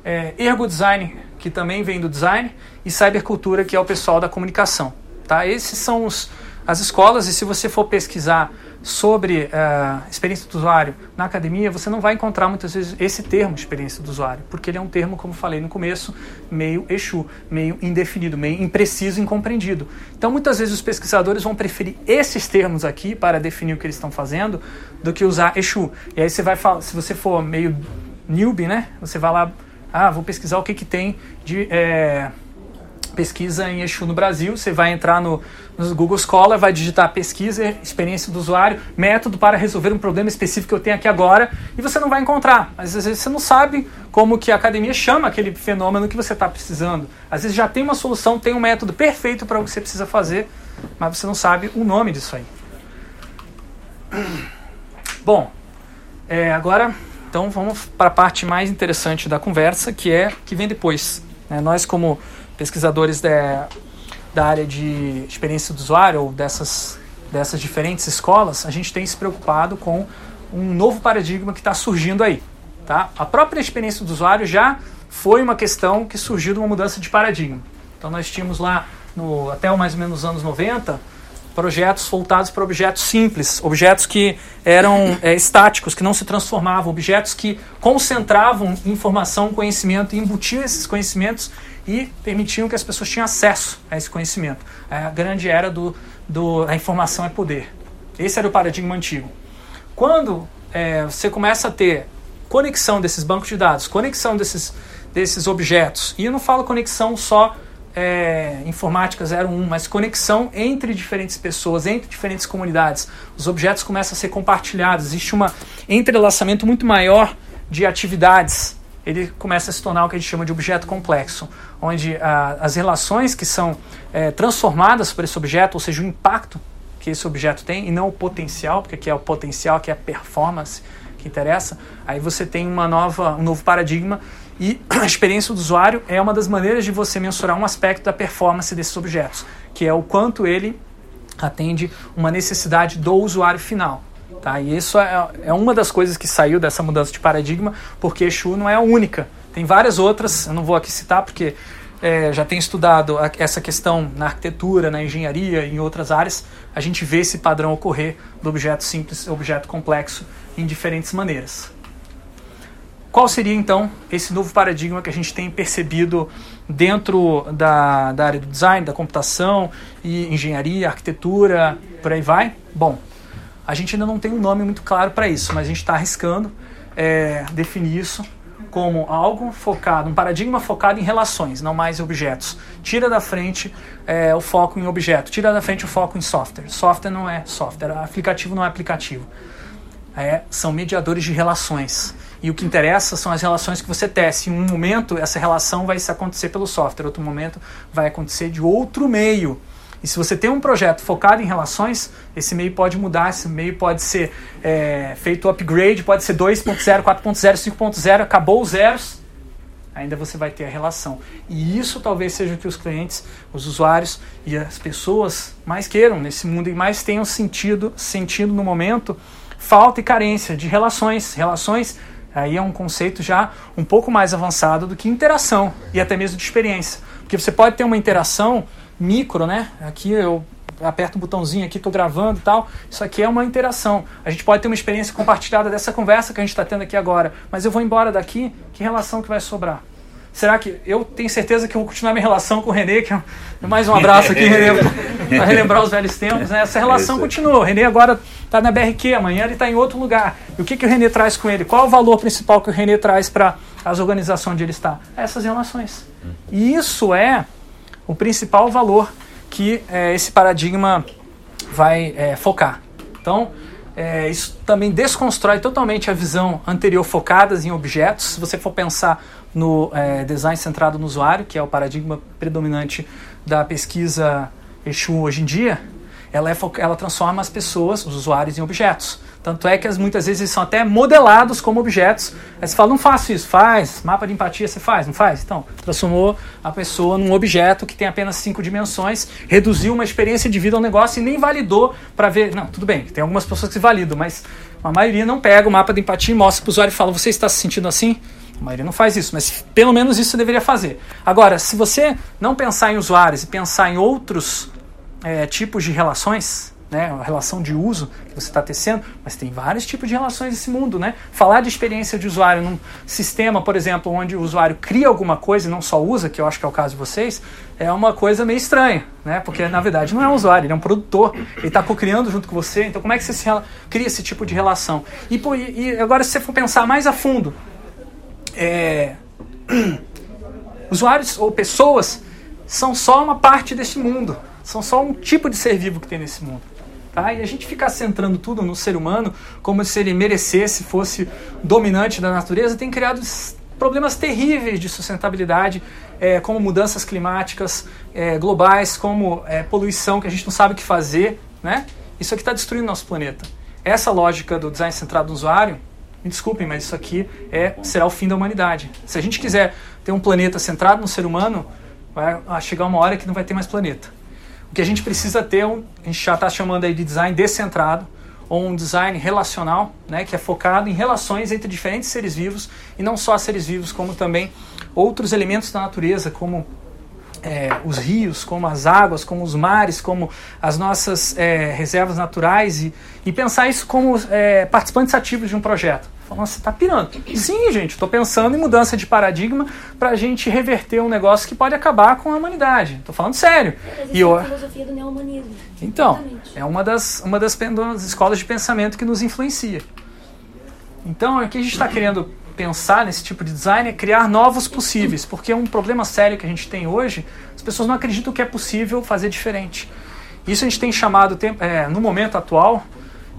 é, ergo design, que também vem do design, e cybercultura, que é o pessoal da comunicação. Tá? Esses são os, as escolas, e se você for pesquisar sobre uh, experiência do usuário na academia, você não vai encontrar muitas vezes esse termo experiência do usuário, porque ele é um termo, como falei no começo, meio Exu, meio indefinido, meio impreciso, incompreendido. Então, muitas vezes os pesquisadores vão preferir esses termos aqui para definir o que eles estão fazendo do que usar Exu. E aí você vai falar, se você for meio newbie, né? Você vai lá, ah, vou pesquisar o que, que tem de é, pesquisa em Exu no Brasil, você vai entrar no no Google Scholar, vai digitar pesquisa, experiência do usuário, método para resolver um problema específico que eu tenho aqui agora, e você não vai encontrar. Às vezes você não sabe como que a academia chama aquele fenômeno que você está precisando. Às vezes já tem uma solução, tem um método perfeito para o que você precisa fazer, mas você não sabe o nome disso aí. Bom, é, agora Então vamos para a parte mais interessante da conversa, que é que vem depois. Né? Nós, como pesquisadores da, da área de experiência do usuário, ou dessas, dessas diferentes escolas, a gente tem se preocupado com um novo paradigma que está surgindo aí. Tá? A própria experiência do usuário já foi uma questão que surgiu de uma mudança de paradigma. Então nós tínhamos lá, no, até mais ou menos nos anos 90, projetos voltados para objetos simples, objetos que eram é, estáticos, que não se transformavam, objetos que concentravam informação, conhecimento, e embutiam esses conhecimentos e permitiam que as pessoas tinham acesso a esse conhecimento. A grande era do, do a informação é poder. Esse era o paradigma antigo. Quando é, você começa a ter conexão desses bancos de dados, conexão desses, desses objetos, e eu não falo conexão só é, informática 01, mas conexão entre diferentes pessoas, entre diferentes comunidades. Os objetos começam a ser compartilhados, existe um entrelaçamento muito maior de atividades. Ele começa a se tornar o que a gente chama de objeto complexo, onde a, as relações que são é, transformadas por esse objeto, ou seja, o impacto que esse objeto tem, e não o potencial, porque aqui é o potencial, que é a performance que interessa, aí você tem uma nova, um novo paradigma e a experiência do usuário é uma das maneiras de você mensurar um aspecto da performance desses objetos, que é o quanto ele atende uma necessidade do usuário final. Tá? E isso é, é uma das coisas que saiu dessa mudança de paradigma, porque Exu não é a única. Tem várias outras, eu não vou aqui citar porque é, já tem estudado essa questão na arquitetura, na engenharia e em outras áreas. A gente vê esse padrão ocorrer do objeto simples, objeto complexo, em diferentes maneiras. Qual seria então esse novo paradigma que a gente tem percebido dentro da, da área do design, da computação e engenharia, arquitetura, por aí vai? Bom, a gente ainda não tem um nome muito claro para isso, mas a gente está arriscando é, definir isso como algo focado, um paradigma focado em relações, não mais objetos. Tira da frente é, o foco em objeto, tira da frente o foco em software. Software não é software, aplicativo não é aplicativo. É, são mediadores de relações. E o que interessa são as relações que você tece. Em um momento, essa relação vai acontecer pelo software, outro momento vai acontecer de outro meio. E se você tem um projeto focado em relações, esse meio pode mudar, esse meio pode ser é, feito upgrade, pode ser 2.0, 4.0, 5.0, acabou os zeros, ainda você vai ter a relação. E isso talvez seja o que os clientes, os usuários e as pessoas mais queiram nesse mundo e mais tenham sentido, sentido no momento falta e carência de relações, relações Aí é um conceito já um pouco mais avançado do que interação e até mesmo de experiência. Porque você pode ter uma interação micro, né? Aqui eu aperto um botãozinho aqui, estou gravando e tal. Isso aqui é uma interação. A gente pode ter uma experiência compartilhada dessa conversa que a gente está tendo aqui agora. Mas eu vou embora daqui, que relação que vai sobrar? Será que eu tenho certeza que eu vou continuar minha relação com o Renê, que é mais um abraço aqui, Renê, para relembrar os velhos tempos, né? Essa relação continua. O Renê agora está na BRQ, amanhã ele está em outro lugar. E o que, que o Renê traz com ele? Qual o valor principal que o Renê traz para as organizações onde ele está? Essas relações. E isso é o principal valor que é, esse paradigma vai é, focar. Então, é, isso também desconstrói totalmente a visão anterior focadas em objetos. Se você for pensar no é, design centrado no usuário, que é o paradigma predominante da pesquisa Exu hoje em dia, ela, é, ela transforma as pessoas, os usuários, em objetos. Tanto é que as, muitas vezes eles são até modelados como objetos. Aí você fala, não faço isso, faz. Mapa de empatia você faz, não faz? Então, transformou a pessoa num objeto que tem apenas cinco dimensões, reduziu uma experiência de vida ao negócio e nem validou para ver. Não, tudo bem, tem algumas pessoas que validam, mas a maioria não pega o mapa de empatia e mostra para o usuário e fala, você está se sentindo assim? A maioria não faz isso, mas pelo menos isso você deveria fazer. Agora, se você não pensar em usuários e pensar em outros é, tipos de relações, né, a relação de uso que você está tecendo, mas tem vários tipos de relações nesse mundo, né? Falar de experiência de usuário num sistema, por exemplo, onde o usuário cria alguma coisa e não só usa, que eu acho que é o caso de vocês, é uma coisa meio estranha, né? Porque na verdade não é um usuário, ele é um produtor, ele está co-criando junto com você. Então como é que você cria esse tipo de relação? E, e agora se você for pensar mais a fundo, é, usuários ou pessoas são só uma parte desse mundo, são só um tipo de ser vivo que tem nesse mundo. Tá? E a gente ficar centrando tudo no ser humano como se ele merecesse, fosse dominante da natureza, tem criado problemas terríveis de sustentabilidade, é, como mudanças climáticas é, globais, como é, poluição que a gente não sabe o que fazer. Né? Isso aqui está destruindo nosso planeta. Essa lógica do design centrado no usuário me desculpem, mas isso aqui é, será o fim da humanidade. Se a gente quiser ter um planeta centrado no ser humano, vai chegar uma hora que não vai ter mais planeta. O que a gente precisa ter, um, a gente já está chamando aí de design descentrado, ou um design relacional, né, que é focado em relações entre diferentes seres vivos, e não só seres vivos, como também outros elementos da natureza, como é, os rios, como as águas, como os mares, como as nossas é, reservas naturais e, e, pensar isso como é, participantes ativos de um projeto. Falando, você está pirando. Sim, gente, estou pensando em mudança de paradigma para a gente reverter um negócio que pode acabar com a humanidade. Estou falando sério. e eu... a filosofia do neohumanismo. Então, Exatamente. é uma das, uma das, das escolas de pensamento que nos influencia. Então, o que a gente está querendo pensar nesse tipo de design é criar novos possíveis, porque é um problema sério que a gente tem hoje, as pessoas não acreditam que é possível fazer diferente. Isso a gente tem chamado, é, no momento atual,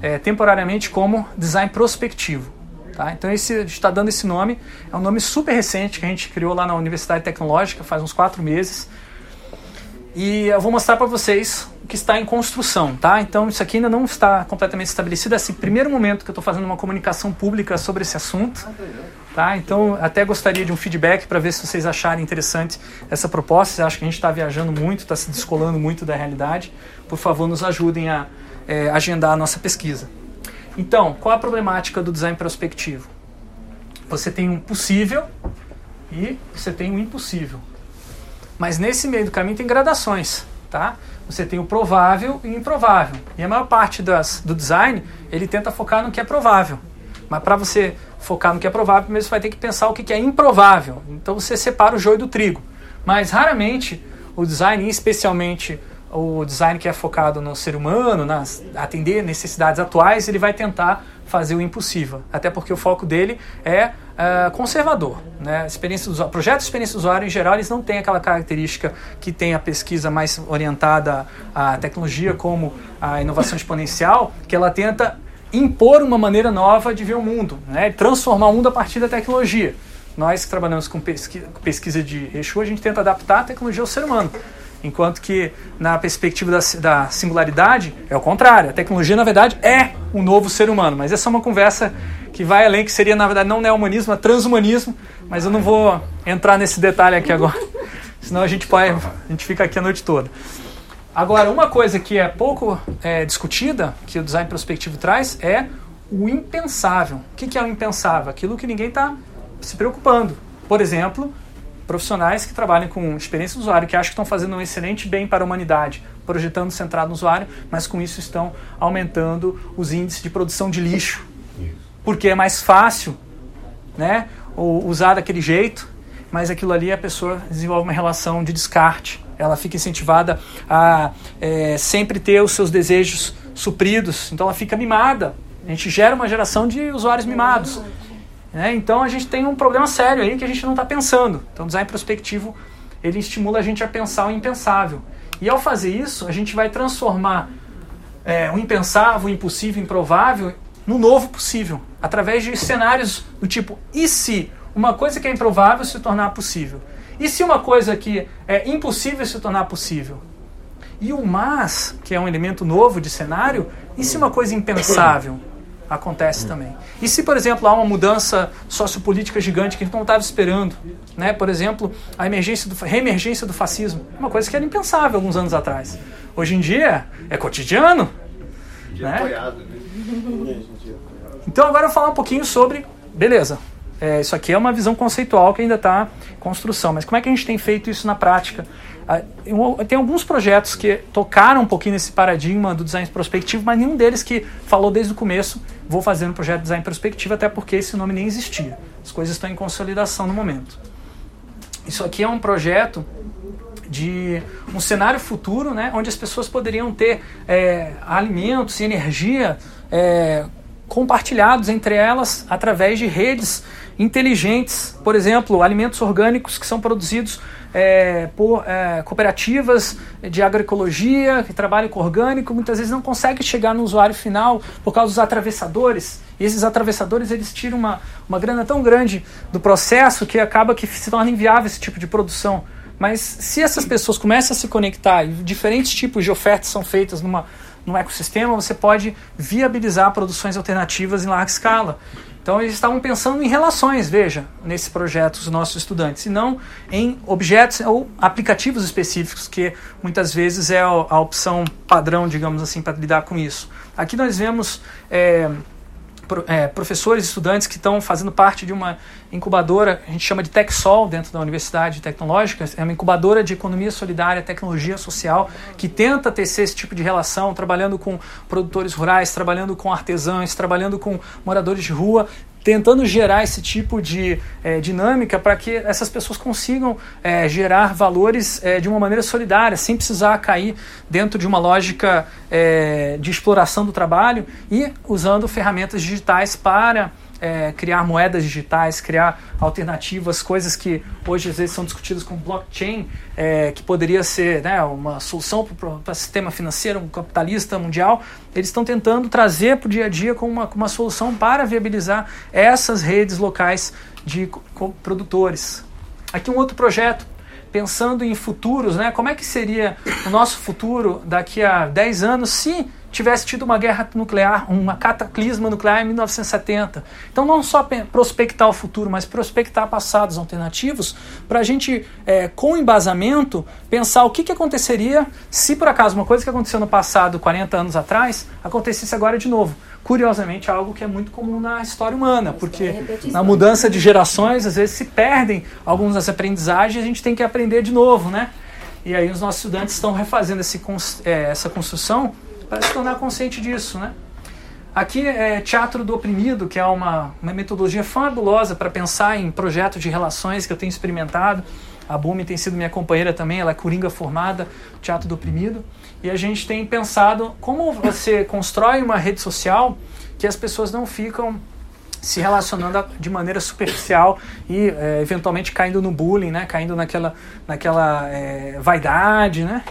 é, temporariamente como design prospectivo. Tá? Então esse, a gente está dando esse nome, é um nome super recente que a gente criou lá na Universidade Tecnológica faz uns quatro meses. E eu vou mostrar para vocês o que está em construção, tá? Então isso aqui ainda não está completamente estabelecido. É esse primeiro momento que eu estou fazendo uma comunicação pública sobre esse assunto, tá? Então até gostaria de um feedback para ver se vocês acharem interessante essa proposta. Vocês acham que a gente está viajando muito, está se descolando muito da realidade? Por favor, nos ajudem a é, agendar a nossa pesquisa. Então, qual a problemática do design prospectivo? Você tem um possível e você tem um impossível. Mas nesse meio do caminho tem gradações, tá? Você tem o provável e o improvável. E a maior parte das, do design, ele tenta focar no que é provável. Mas para você focar no que é provável, você vai ter que pensar o que é improvável. Então você separa o joio do trigo. Mas raramente o design, especialmente o design que é focado no ser humano, nas atender necessidades atuais, ele vai tentar fazer o impossível. Até porque o foco dele é uh, conservador. Né? Experiência do projetos de experiência do usuário, em geral, eles não têm aquela característica que tem a pesquisa mais orientada à tecnologia, como a inovação exponencial, que ela tenta impor uma maneira nova de ver o mundo, né? transformar o mundo a partir da tecnologia. Nós que trabalhamos com pesquisa de Exu, a gente tenta adaptar a tecnologia ao ser humano. Enquanto que, na perspectiva da, da, singularidade, é o contrário. A tecnologia, na verdade, é um novo ser humano. Mas essa é uma conversa que vai além, que seria, na verdade, não neo-humanismo, é transhumanismo. Mas eu não vou entrar nesse detalhe aqui agora. Senão a gente, pode, a gente fica aqui a noite toda. Agora, uma coisa que é pouco é, discutida, que o design prospectivo traz, é o impensável. O que é o impensável? Aquilo que ninguém está se preocupando. Por exemplo, profissionais que trabalham com experiência do usuário, que acham que estão fazendo um excelente bem para a humanidade, projetando centrado no usuário, mas com isso estão aumentando os índices de produção de lixo. Porque é mais fácil né, usar daquele jeito, mas aquilo ali a pessoa desenvolve uma relação de descarte. Ela fica incentivada a é, sempre ter os seus desejos supridos, então ela fica mimada. A gente gera uma geração de usuários mimados. Né? Então a gente tem um problema sério aí que a gente não está pensando. Então o design prospectivo ele estimula a gente a pensar o impensável. E ao fazer isso, a gente vai transformar é, o impensável, o impossível, o improvável no novo possível, através de cenários do tipo: e se uma coisa que é improvável se tornar possível? E se uma coisa que é impossível se tornar possível? E o mas, que é um elemento novo de cenário, e se uma coisa impensável acontece também. E se, por exemplo, há uma mudança sociopolítica gigante que a gente não estava esperando, né? por exemplo, a emergência do, reemergência do fascismo, uma coisa que era impensável alguns anos atrás. Hoje em dia é cotidiano. Né? né? Então agora eu vou falar um pouquinho sobre, beleza, é, isso aqui é uma visão conceitual que ainda está em construção, mas como é que a gente tem feito isso na prática? Ah, tem alguns projetos que tocaram um pouquinho nesse paradigma do design prospectivo, mas nenhum deles que falou desde o começo, vou fazer um projeto de design prospectivo, até porque esse nome nem existia. As coisas estão em consolidação no momento. Isso aqui é um projeto de um cenário futuro, né, onde as pessoas poderiam ter é, alimentos e energia é, compartilhados entre elas através de redes inteligentes, por exemplo, alimentos orgânicos que são produzidos é, por é, cooperativas de agroecologia que trabalham com orgânico, muitas vezes não conseguem chegar no usuário final por causa dos atravessadores. E esses atravessadores eles tiram uma, uma grana tão grande do processo que acaba que se torna inviável esse tipo de produção. Mas se essas pessoas começam a se conectar e diferentes tipos de ofertas são feitas numa, num ecossistema, você pode viabilizar produções alternativas em larga escala. Então eles estavam pensando em relações, veja, nesse projeto, os nossos estudantes, e não em objetos ou aplicativos específicos, que muitas vezes é a opção padrão, digamos assim, para lidar com isso. Aqui nós vemos é, é, professores e estudantes que estão fazendo parte de uma incubadora, a gente chama de TechSol, dentro da Universidade Tecnológica, é uma incubadora de economia solidária, tecnologia social, que tenta tecer esse tipo de relação, trabalhando com produtores rurais, trabalhando com artesãos, trabalhando com moradores de rua, tentando gerar esse tipo de é, dinâmica para que essas pessoas consigam é, gerar valores é, de uma maneira solidária, sem precisar cair dentro de uma lógica de exploração do trabalho e usando ferramentas digitais para é, criar moedas digitais, criar alternativas, coisas que hoje às vezes são discutidas com blockchain, é, que poderia ser né, uma solução para o sistema financeiro um capitalista mundial, eles estão tentando trazer para o dia a dia como uma, uma solução para viabilizar essas redes locais de produtores. Aqui um outro projeto pensando em futuros, né? Como é que seria o nosso futuro daqui a 10 anos se tivesse tido uma guerra nuclear, uma cataclisma nuclear em 1970. Então, não só prospectar o futuro, mas prospectar passados alternativos para a gente, é, com embasamento, pensar o que, que aconteceria se, por acaso, uma coisa que aconteceu no passado, 40 anos atrás, acontecesse agora de novo. Curiosamente, é algo que é muito comum na história humana, porque na mudança de gerações, às vezes se perdem algumas das aprendizagens e a gente tem que aprender de novo, né? E aí os nossos estudantes estão refazendo esse, é, essa construção para se tornar consciente disso, né? Aqui é Teatro do Oprimido, que é uma, uma metodologia fabulosa para pensar em projetos de relações que eu tenho experimentado. A Bumi tem sido minha companheira também, ela é coringa formada, Teatro do Oprimido. E a gente tem pensado como você constrói uma rede social que as pessoas não ficam se relacionando de maneira superficial e é, eventualmente caindo no bullying, né? caindo naquela, naquela é, vaidade. Né?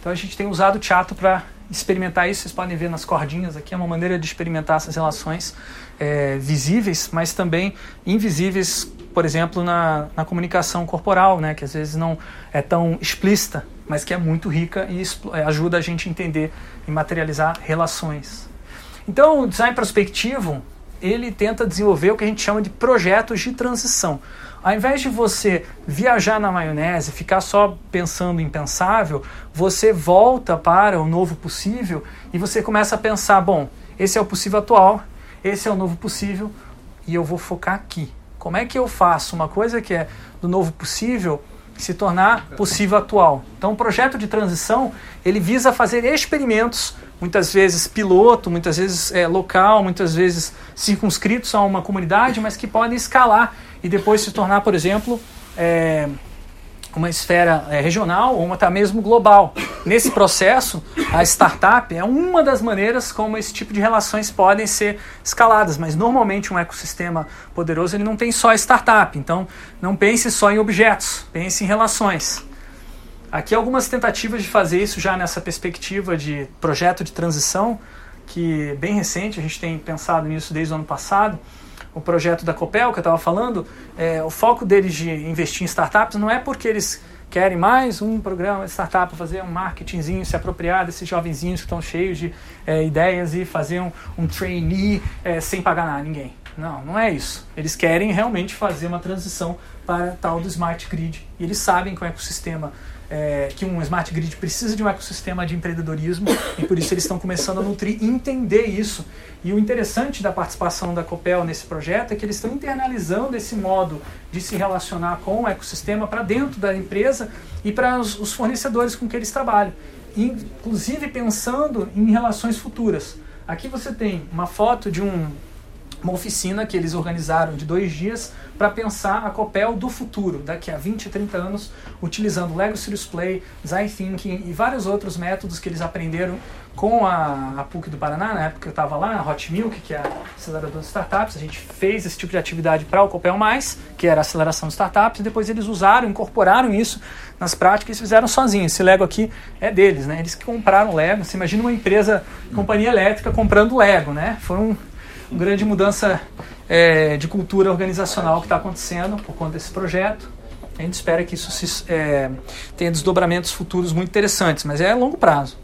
Então a gente tem usado o teatro para experimentar isso, vocês podem ver nas cordinhas aqui, é uma maneira de experimentar essas relações é, visíveis, mas também invisíveis, por exemplo, na, na comunicação corporal, né, que às vezes não é tão explícita, mas que é muito rica e é, ajuda a gente a entender e materializar relações. Então, o design prospectivo, ele tenta desenvolver o que a gente chama de projetos de transição. Ao invés de você viajar na maionese, ficar só pensando em pensável, você volta para o novo possível e você começa a pensar: bom, esse é o possível atual, esse é o novo possível e eu vou focar aqui. Como é que eu faço uma coisa que é do novo possível se tornar possível atual? Então, o projeto de transição ele visa fazer experimentos, muitas vezes piloto, muitas vezes é, local, muitas vezes circunscritos a uma comunidade, mas que podem escalar e depois se tornar, por exemplo, é, uma esfera é, regional ou até mesmo global. Nesse processo, a startup é uma das maneiras como esse tipo de relações podem ser escaladas, mas normalmente um ecossistema poderoso ele não tem só startup, então não pense só em objetos, pense em relações. Aqui algumas tentativas de fazer isso já nessa perspectiva de projeto de transição, que é bem recente, a gente tem pensado nisso desde o ano passado, o projeto da Copel, que eu estava falando, é, o foco deles de investir em startups não é porque eles querem mais um programa de startup, fazer um marketingzinho, se apropriar desses jovenzinhos que estão cheios de é, ideias e fazer um, um trainee é, sem pagar nada, ninguém. Não, não é isso. Eles querem realmente fazer uma transição para tal do smart grid. E eles sabem que o ecossistema é, que um smart grid precisa de um ecossistema de empreendedorismo e por isso eles estão começando a nutrir e entender isso. E o interessante da participação da Copel nesse projeto é que eles estão internalizando esse modo de se relacionar com o ecossistema para dentro da empresa e para os, os fornecedores com que eles trabalham, inclusive pensando em relações futuras. Aqui você tem uma foto de um uma oficina que eles organizaram de dois dias para pensar a Copel do futuro, daqui a 20, 30 anos, utilizando Lego Serious Play, Design Thinking e vários outros métodos que eles aprenderam com a, a PUC do Paraná, na época que eu estava lá, a Hot Milk, que é a aceleradora de startups, a gente fez esse tipo de atividade para o Copel Mais, que era a aceleração de startups, e depois eles usaram, incorporaram isso nas práticas e fizeram sozinhos. Esse Lego aqui é deles, né? Eles que compraram Lego. Você imagina uma empresa, companhia elétrica comprando Lego, né? Foi um grande mudança é, de cultura organizacional que está acontecendo por conta desse projeto. A gente espera que isso se, é, tenha desdobramentos futuros muito interessantes, mas é a longo prazo.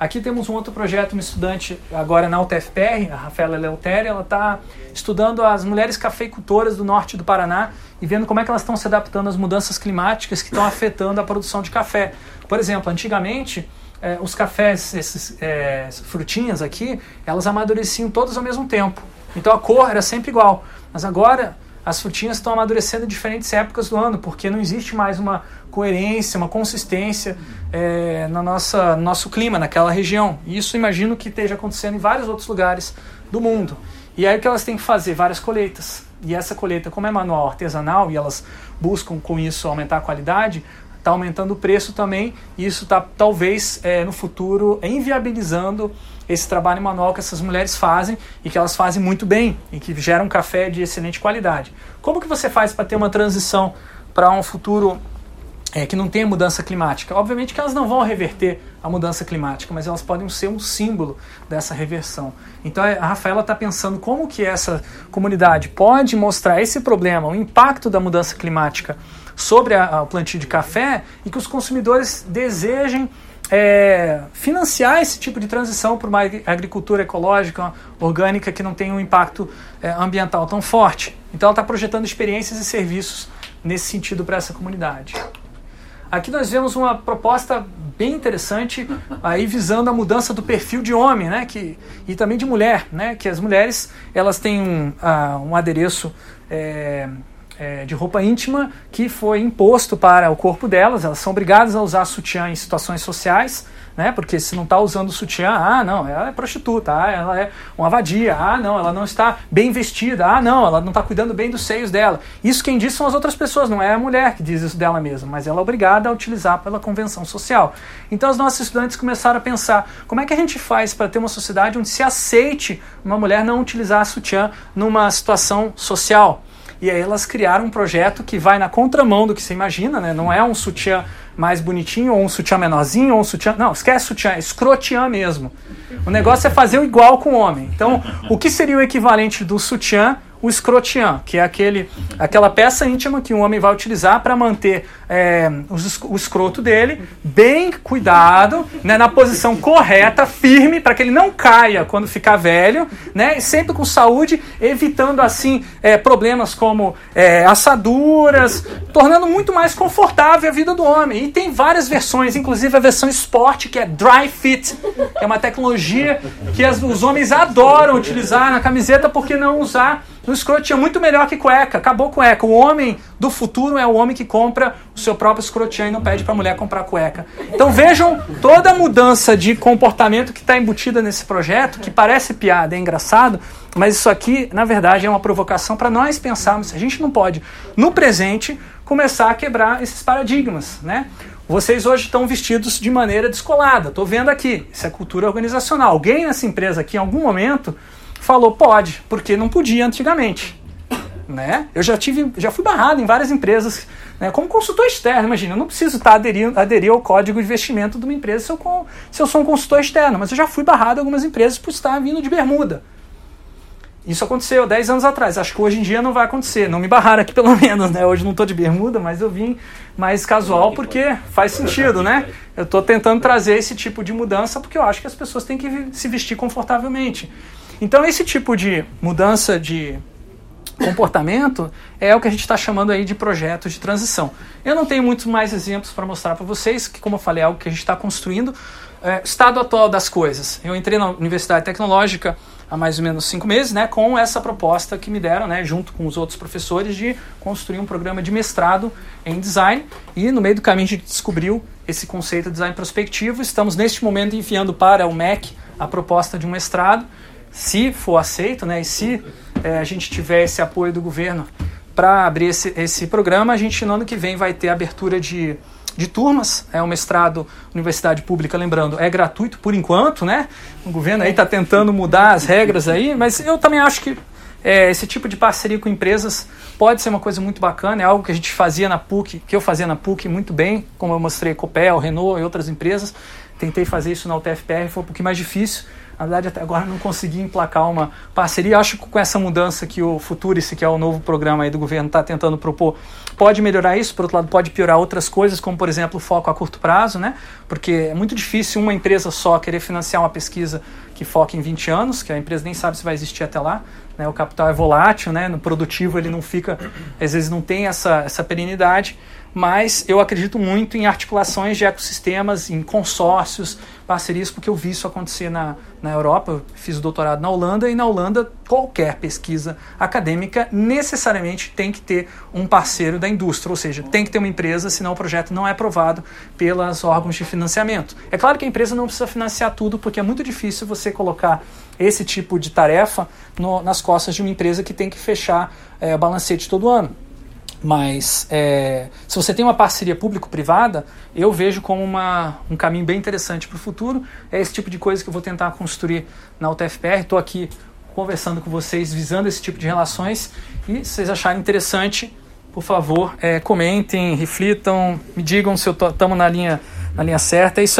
Aqui temos um outro projeto, uma estudante agora na UTFPR, a Rafaela Leutéria, ela está estudando as mulheres cafeicultoras do norte do Paraná e vendo como é que elas estão se adaptando às mudanças climáticas que estão afetando a produção de café. Por exemplo, antigamente é, os cafés, esses é, frutinhas aqui, elas amadureciam todas ao mesmo tempo. Então a cor era sempre igual. Mas agora as frutinhas estão amadurecendo em diferentes épocas do ano, porque não existe mais uma coerência, uma consistência é, no nossa, no nosso clima, naquela região. E isso imagino que esteja acontecendo em vários outros lugares do mundo. E aí o que elas têm que fazer? Várias colheitas. E essa colheita, como é manual artesanal e elas buscam com isso aumentar a qualidade, está aumentando o preço também. E isso está talvez é, no futuro inviabilizando esse trabalho manual que essas mulheres fazem e que elas fazem muito bem e que geram café de excelente qualidade. Como que você faz para ter uma transição para um futuro é, que não tenha mudança climática? Obviamente que elas não vão reverter a mudança climática, mas elas podem ser um símbolo dessa reversão. Então a Rafaela está pensando como que essa comunidade pode mostrar esse problema, o impacto da mudança climática sobre a, plantio de café e que os consumidores desejem é, financiar esse tipo de transição para uma agricultura ecológica, orgânica, que não tem um impacto é, ambiental tão forte. Então, ela está projetando experiências e serviços nesse sentido para essa comunidade. Aqui nós vemos uma proposta bem interessante aí visando a mudança do perfil de homem, né, que, e também de mulher, né, que as mulheres elas têm um, uh, um adereço é, é, de roupa íntima que foi imposto para o corpo delas. Elas são obrigadas a usar sutiã em situações sociais, né? Porque se não está usando sutiã, ah, não, ela é prostituta, ah, ela é uma vadia, ah, não, ela não está bem vestida, ah, não, ela não está cuidando bem dos seios dela. Isso quem diz são as outras pessoas, não é a mulher que diz isso dela mesma, mas ela é obrigada a utilizar pela convenção social. Então, os nossos estudantes começaram a pensar como é que a gente faz para ter uma sociedade onde se aceite uma mulher não utilizar sutiã numa situação social. E aí elas criaram um projeto que vai na contramão do que você imagina, né? Não é um sutiã mais bonitinho, ou um sutiã menorzinho, ou um sutiã. Não, esquece sutiã, é escrotiã mesmo. O negócio é fazer o igual com o homem. Então, o que seria o equivalente do sutiã o escrotian, que é aquele, aquela peça íntima que um homem vai utilizar para manter é, o, escroto dele bem cuidado, né, na posição correta, firme, para que ele não caia quando ficar velho, né, sempre com saúde, evitando assim é, problemas como é, assaduras, tornando muito mais confortável a vida do homem. E tem várias versões, inclusive a versão esporte, que é dry fit, que é uma tecnologia que as, os homens adoram utilizar na camiseta, porque não usar no escrotinho muito melhor que cueca. Acabou cueca. O homem do futuro é o homem que compra o seu próprio escrotinho e não pede para a mulher comprar cueca. Então vejam toda a mudança de comportamento que está embutida nesse projeto, que parece piada, é engraçado, mas isso aqui, na verdade, é uma provocação para nós pensarmos se a gente não pode, no presente, começar a quebrar esses paradigmas, né? Vocês hoje estão vestidos de maneira descolada. Estou vendo aqui. Isso é cultura organizacional. Alguém nessa empresa aqui, em algum momento, falou pode, porque não podia antigamente. Né? Eu já tive, já fui barrado em várias empresas, né? como consultor externo. Imagina, eu não preciso estar aderindo, aderir ao código de investimento de uma empresa se eu, se eu sou um consultor externo, mas eu já fui barrado em algumas empresas por estar vindo de bermuda. Isso aconteceu 10 anos atrás. Acho que hoje em dia não vai acontecer. Não me barraram aqui pelo menos, né? Hoje não estou de bermuda, mas eu vim mais casual porque faz sentido, né? Eu estou tentando trazer esse tipo de mudança porque eu acho que as pessoas têm que se vestir confortavelmente. Então, esse tipo de mudança de comportamento é o que a gente está chamando aí de projeto de transição. Eu não tenho muitos mais exemplos para mostrar para vocês, que como eu falei, é algo que a gente está construindo. É, estado atual das coisas. Eu entrei na Universidade Tecnológica há mais ou menos cinco meses, né, com essa proposta que me deram, né, junto com os outros professores, de construir um programa de mestrado em design. E no meio do caminho a gente descobriu esse conceito de design prospectivo. Estamos neste momento enviando para o MEC a proposta de um mestrado se for aceito, né, e se é, a gente tiver esse apoio do governo para abrir esse, esse programa, a gente no ano que vem vai ter abertura de, de turmas. É um mestrado universidade pública, lembrando, é gratuito por enquanto, né? O governo aí está tentando mudar as regras aí, mas eu também acho que é, esse tipo de parceria com empresas pode ser uma coisa muito bacana, é algo que a gente fazia na PUC, que eu fazia na PUC muito bem, como eu mostrei Copel, Renault e outras empresas. Tentei fazer isso na UTFPR, foi um pouquinho mais difícil, Na verdade, até agora não consegui emplacar uma parceria. Acho que com essa mudança que o Futurice, que é o novo programa aí do governo, está tentando propor, pode melhorar isso. Por outro lado, pode piorar outras coisas, como por exemplo o foco a curto prazo, né? Porque é muito difícil uma empresa só querer financiar uma pesquisa que foca em 20 anos, que a empresa nem sabe se vai existir até lá. Né? O capital é volátil, né? no produtivo ele não fica, às vezes não tem essa, essa perenidade mas eu acredito muito em articulações de ecossistemas, em consórcios, parcerias, porque eu vi isso acontecer na, na Europa. Eu fiz o doutorado na Holanda e na Holanda qualquer pesquisa acadêmica necessariamente tem que ter um parceiro da indústria, ou seja, tem que ter uma empresa, senão o projeto não é aprovado pelos órgãos de financiamento. É claro que a empresa não precisa financiar tudo, porque é muito difícil você colocar esse tipo de tarefa no, nas costas de uma empresa que tem que fechar é, balancete todo ano. Mas é, se você tem uma parceria público-privada, eu vejo como uma, um caminho bem interessante para o futuro. É esse tipo de coisa que eu vou tentar construir na UTFPR. Estou aqui conversando com vocês, visando esse tipo de relações. E se vocês acharem interessante, por favor, é, comentem, reflitam, me digam se estamos na linha, na linha certa. É isso